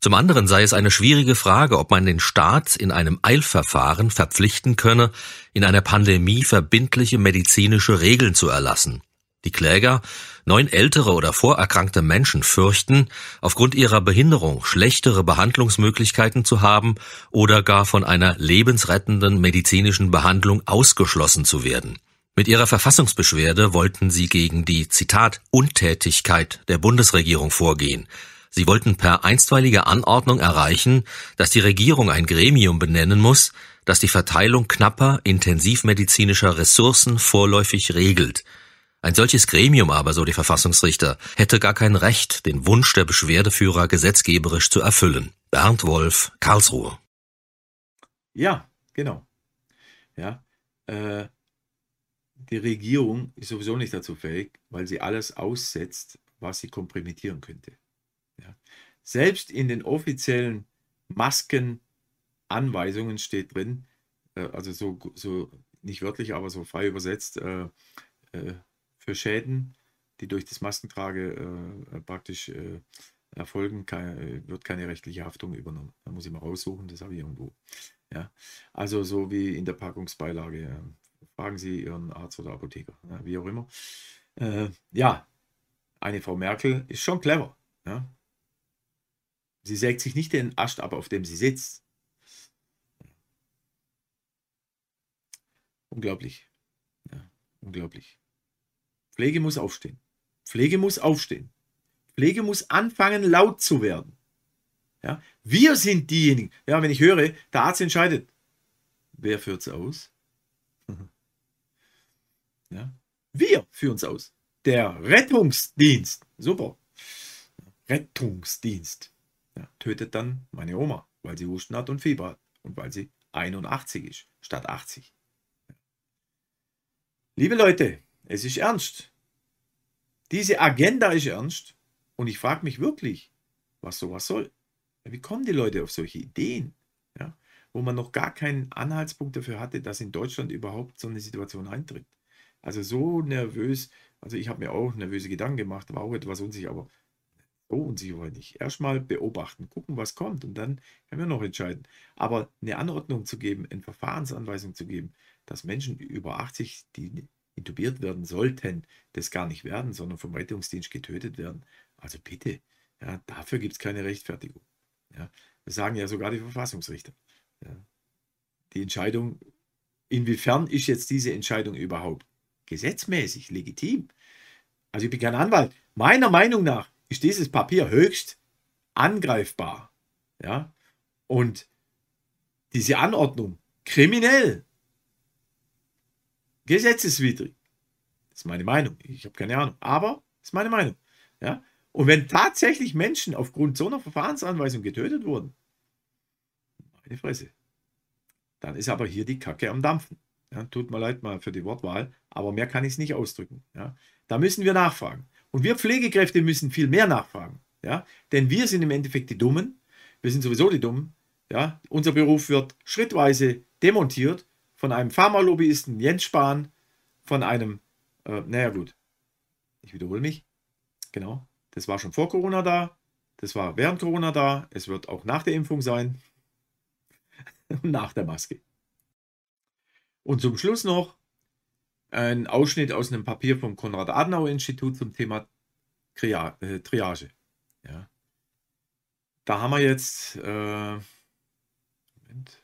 Zum anderen sei es eine schwierige Frage, ob man den Staat in einem Eilverfahren verpflichten könne, in einer Pandemie verbindliche medizinische Regeln zu erlassen. Die Kläger, neun ältere oder vorerkrankte Menschen fürchten, aufgrund ihrer Behinderung schlechtere Behandlungsmöglichkeiten zu haben oder gar von einer lebensrettenden medizinischen Behandlung ausgeschlossen zu werden. Mit ihrer Verfassungsbeschwerde wollten sie gegen die Zitat Untätigkeit der Bundesregierung vorgehen. Sie wollten per einstweilige Anordnung erreichen, dass die Regierung ein Gremium benennen muss, das die Verteilung knapper intensivmedizinischer Ressourcen vorläufig regelt. Ein solches Gremium aber, so die Verfassungsrichter, hätte gar kein Recht, den Wunsch der Beschwerdeführer gesetzgeberisch zu erfüllen. Bernd Wolf, Karlsruhe. Ja, genau. Ja, äh, die Regierung ist sowieso nicht dazu fähig, weil sie alles aussetzt, was sie kompromittieren könnte. Ja. Selbst in den offiziellen Maskenanweisungen steht drin, äh, also so, so nicht wörtlich, aber so frei übersetzt, äh, äh, für Schäden, die durch das Maskentrage äh, praktisch äh, erfolgen, kann, wird keine rechtliche Haftung übernommen. Da muss ich mal raussuchen, das habe ich irgendwo. Ja. Also so wie in der Packungsbeilage. Fragen Sie Ihren Arzt oder Apotheker, ja, wie auch immer. Äh, ja, eine Frau Merkel ist schon clever. Ja. Sie sägt sich nicht den Ast ab, auf dem sie sitzt. Unglaublich. Ja, unglaublich. Pflege muss aufstehen. Pflege muss aufstehen. Pflege muss anfangen, laut zu werden. Ja, wir sind diejenigen. Ja, wenn ich höre, der Arzt entscheidet. Wer führt es aus? [laughs] Ja, wir führen es aus. Der Rettungsdienst. Super. Rettungsdienst ja, tötet dann meine Oma, weil sie Husten hat und Fieber hat und weil sie 81 ist statt 80. Liebe Leute, es ist ernst. Diese Agenda ist ernst und ich frage mich wirklich, was sowas soll. Wie kommen die Leute auf solche Ideen, ja, wo man noch gar keinen Anhaltspunkt dafür hatte, dass in Deutschland überhaupt so eine Situation eintritt? Also so nervös, also ich habe mir auch nervöse Gedanken gemacht, war auch etwas unsicher, aber so unsicher nicht. Erstmal beobachten, gucken, was kommt und dann können wir noch entscheiden. Aber eine Anordnung zu geben, eine Verfahrensanweisung zu geben, dass Menschen über 80, die intubiert werden sollten, das gar nicht werden, sondern vom Rettungsdienst getötet werden. Also bitte, ja, dafür gibt es keine Rechtfertigung. Ja, das sagen ja sogar die Verfassungsrichter. Ja. Die Entscheidung, inwiefern ist jetzt diese Entscheidung überhaupt gesetzmäßig, legitim? Also ich bin kein Anwalt. Meiner Meinung nach ist dieses Papier höchst angreifbar. Ja? Und diese Anordnung kriminell, gesetzeswidrig. Das ist meine Meinung. Ich habe keine Ahnung. Aber das ist meine Meinung. Ja? Und wenn tatsächlich Menschen aufgrund so einer Verfahrensanweisung getötet wurden, meine Fresse, dann ist aber hier die Kacke am Dampfen. Ja, tut mir leid mal für die Wortwahl, aber mehr kann ich es nicht ausdrücken. Ja. Da müssen wir nachfragen. Und wir Pflegekräfte müssen viel mehr nachfragen. Ja? Denn wir sind im Endeffekt die Dummen. Wir sind sowieso die Dummen. Ja? Unser Beruf wird schrittweise demontiert von einem Pharmalobbyisten Jens Spahn, von einem, äh, naja gut, ich wiederhole mich, genau, das war schon vor Corona da, das war während Corona da, es wird auch nach der Impfung sein, [laughs] nach der Maske. Und zum Schluss noch, ein Ausschnitt aus einem Papier vom Konrad-Adenauer-Institut zum Thema äh, Triage. Ja. Da haben wir jetzt. Äh, Moment.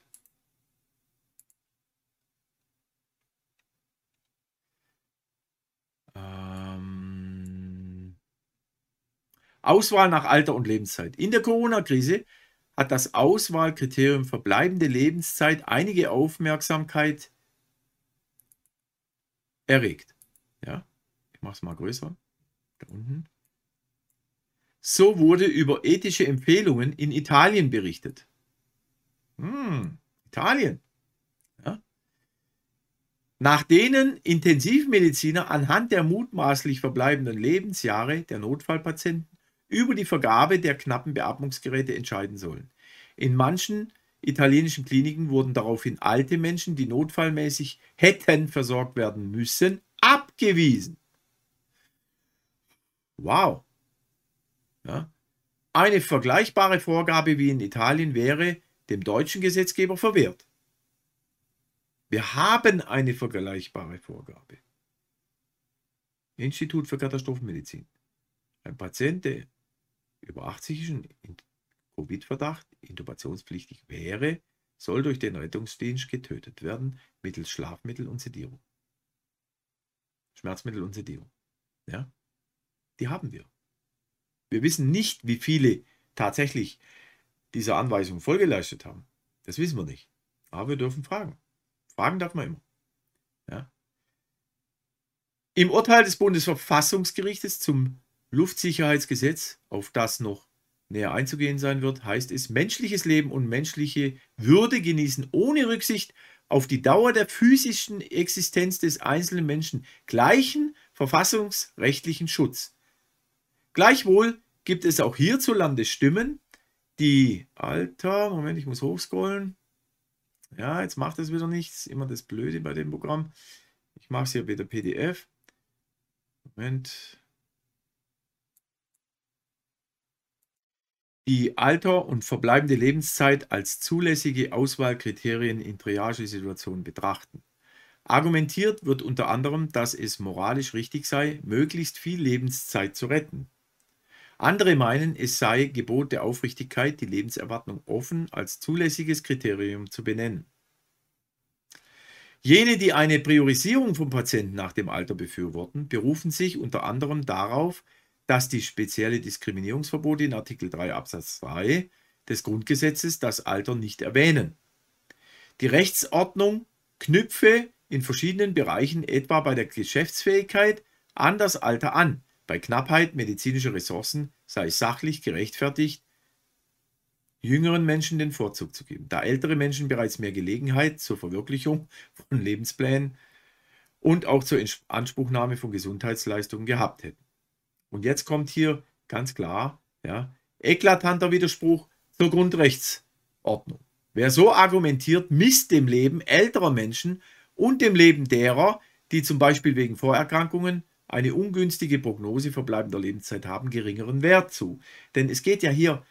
Ähm, Auswahl nach Alter und Lebenszeit. In der Corona-Krise hat das Auswahlkriterium verbleibende Lebenszeit einige Aufmerksamkeit erregt. Ja, ich mache es mal größer. Da unten. So wurde über ethische Empfehlungen in Italien berichtet. Hm, Italien. Nach denen Intensivmediziner anhand der mutmaßlich verbleibenden Lebensjahre der Notfallpatienten über die Vergabe der knappen Beatmungsgeräte entscheiden sollen. In manchen italienischen Kliniken wurden daraufhin alte Menschen, die notfallmäßig hätten versorgt werden müssen, abgewiesen. Wow. Ja. Eine vergleichbare Vorgabe wie in Italien wäre dem deutschen Gesetzgeber verwehrt. Wir haben eine vergleichbare Vorgabe. Institut für Katastrophenmedizin. Ein Patient, der über 80 ist und Covid-Verdacht intubationspflichtig wäre, soll durch den Rettungsdienst getötet werden mittels Schlafmittel und Sedierung. Schmerzmittel und Sedierung. Ja? Die haben wir. Wir wissen nicht, wie viele tatsächlich dieser Anweisung Folge geleistet haben. Das wissen wir nicht. Aber wir dürfen fragen. Fragen darf man immer. Ja? Im Urteil des Bundesverfassungsgerichtes zum Luftsicherheitsgesetz, auf das noch näher einzugehen sein wird, heißt es, menschliches Leben und menschliche Würde genießen ohne Rücksicht auf die Dauer der physischen Existenz des einzelnen Menschen gleichen verfassungsrechtlichen Schutz. Gleichwohl gibt es auch hierzulande Stimmen, die Alter, Moment, ich muss hochscrollen. Ja, jetzt macht es wieder nichts. Immer das Blöde bei dem Programm. Ich mache es hier wieder PDF. Moment. Die Alter und verbleibende Lebenszeit als zulässige Auswahlkriterien in Triagesituationen betrachten. Argumentiert wird unter anderem, dass es moralisch richtig sei, möglichst viel Lebenszeit zu retten. Andere meinen, es sei Gebot der Aufrichtigkeit, die Lebenserwartung offen als zulässiges Kriterium zu benennen. Jene, die eine Priorisierung von Patienten nach dem Alter befürworten, berufen sich unter anderem darauf, dass die spezielle Diskriminierungsverbote in Artikel 3 Absatz 3 des Grundgesetzes das Alter nicht erwähnen. Die Rechtsordnung knüpfe in verschiedenen Bereichen, etwa bei der Geschäftsfähigkeit, an das Alter an. Bei Knappheit medizinischer Ressourcen sei es sachlich gerechtfertigt, jüngeren Menschen den Vorzug zu geben, da ältere Menschen bereits mehr Gelegenheit zur Verwirklichung von Lebensplänen und auch zur Anspruchnahme von Gesundheitsleistungen gehabt hätten. Und jetzt kommt hier ganz klar, ja, eklatanter Widerspruch zur Grundrechtsordnung. Wer so argumentiert, misst dem Leben älterer Menschen und dem Leben derer, die zum Beispiel wegen Vorerkrankungen eine ungünstige Prognose verbleibender Lebenszeit haben, geringeren Wert zu. Denn es geht ja hier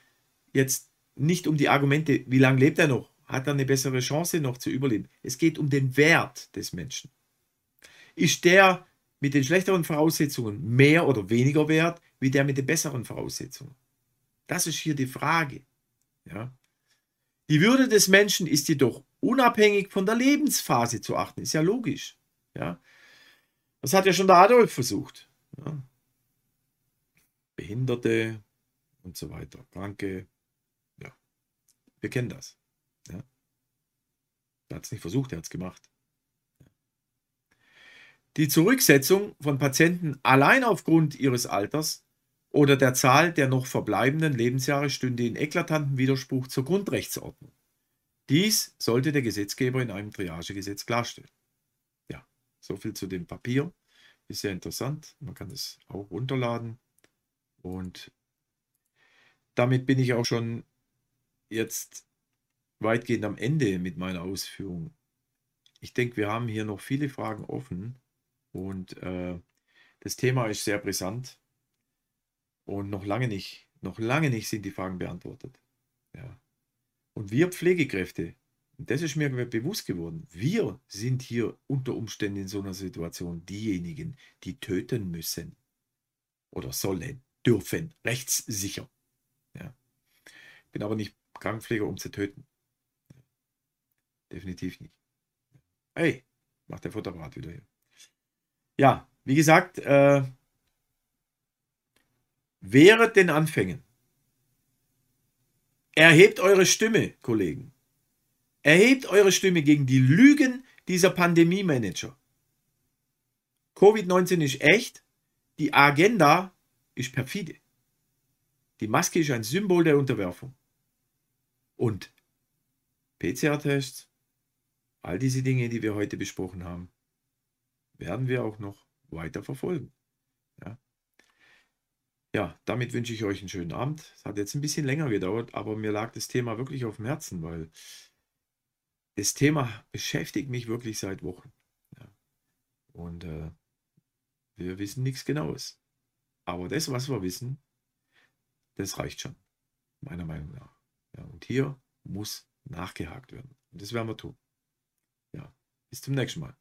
jetzt nicht um die Argumente, wie lange lebt er noch, hat er eine bessere Chance noch zu überleben. Es geht um den Wert des Menschen. Ist der mit den schlechteren Voraussetzungen mehr oder weniger wert wie der mit den besseren Voraussetzungen? Das ist hier die Frage. Ja? Die Würde des Menschen ist jedoch unabhängig von der Lebensphase zu achten. Ist ja logisch. Ja? Das hat ja schon der Adolf versucht. Ja. Behinderte und so weiter, Kranke. Ja, wir kennen das. Ja. Er hat es nicht versucht, er hat es gemacht. Die Zurücksetzung von Patienten allein aufgrund ihres Alters oder der Zahl der noch verbleibenden Lebensjahre stünde in eklatanten Widerspruch zur Grundrechtsordnung. Dies sollte der Gesetzgeber in einem Triagegesetz klarstellen. So viel zu dem Papier. Ist sehr interessant. Man kann es auch runterladen. Und damit bin ich auch schon jetzt weitgehend am Ende mit meiner Ausführung. Ich denke, wir haben hier noch viele Fragen offen und äh, das Thema ist sehr brisant und noch lange nicht, noch lange nicht sind die Fragen beantwortet. Ja. Und wir Pflegekräfte, das ist mir bewusst geworden. Wir sind hier unter Umständen in so einer Situation diejenigen, die töten müssen oder sollen, dürfen, rechtssicher. Ja. Bin aber nicht Krankenpfleger, um zu töten. Definitiv nicht. Hey, macht der Futterapparat wieder hier. Ja, wie gesagt, äh, während den Anfängen erhebt eure Stimme, Kollegen. Erhebt eure Stimme gegen die Lügen dieser Pandemie-Manager. Covid-19 ist echt, die Agenda ist perfide. Die Maske ist ein Symbol der Unterwerfung. Und PCR-Tests, all diese Dinge, die wir heute besprochen haben, werden wir auch noch weiter verfolgen. Ja, ja damit wünsche ich euch einen schönen Abend. Es hat jetzt ein bisschen länger gedauert, aber mir lag das Thema wirklich auf dem Herzen, weil das Thema beschäftigt mich wirklich seit Wochen. Ja. Und äh, wir wissen nichts Genaues. Aber das, was wir wissen, das reicht schon, meiner Meinung nach. Ja, und hier muss nachgehakt werden. Und das werden wir tun. Ja, bis zum nächsten Mal.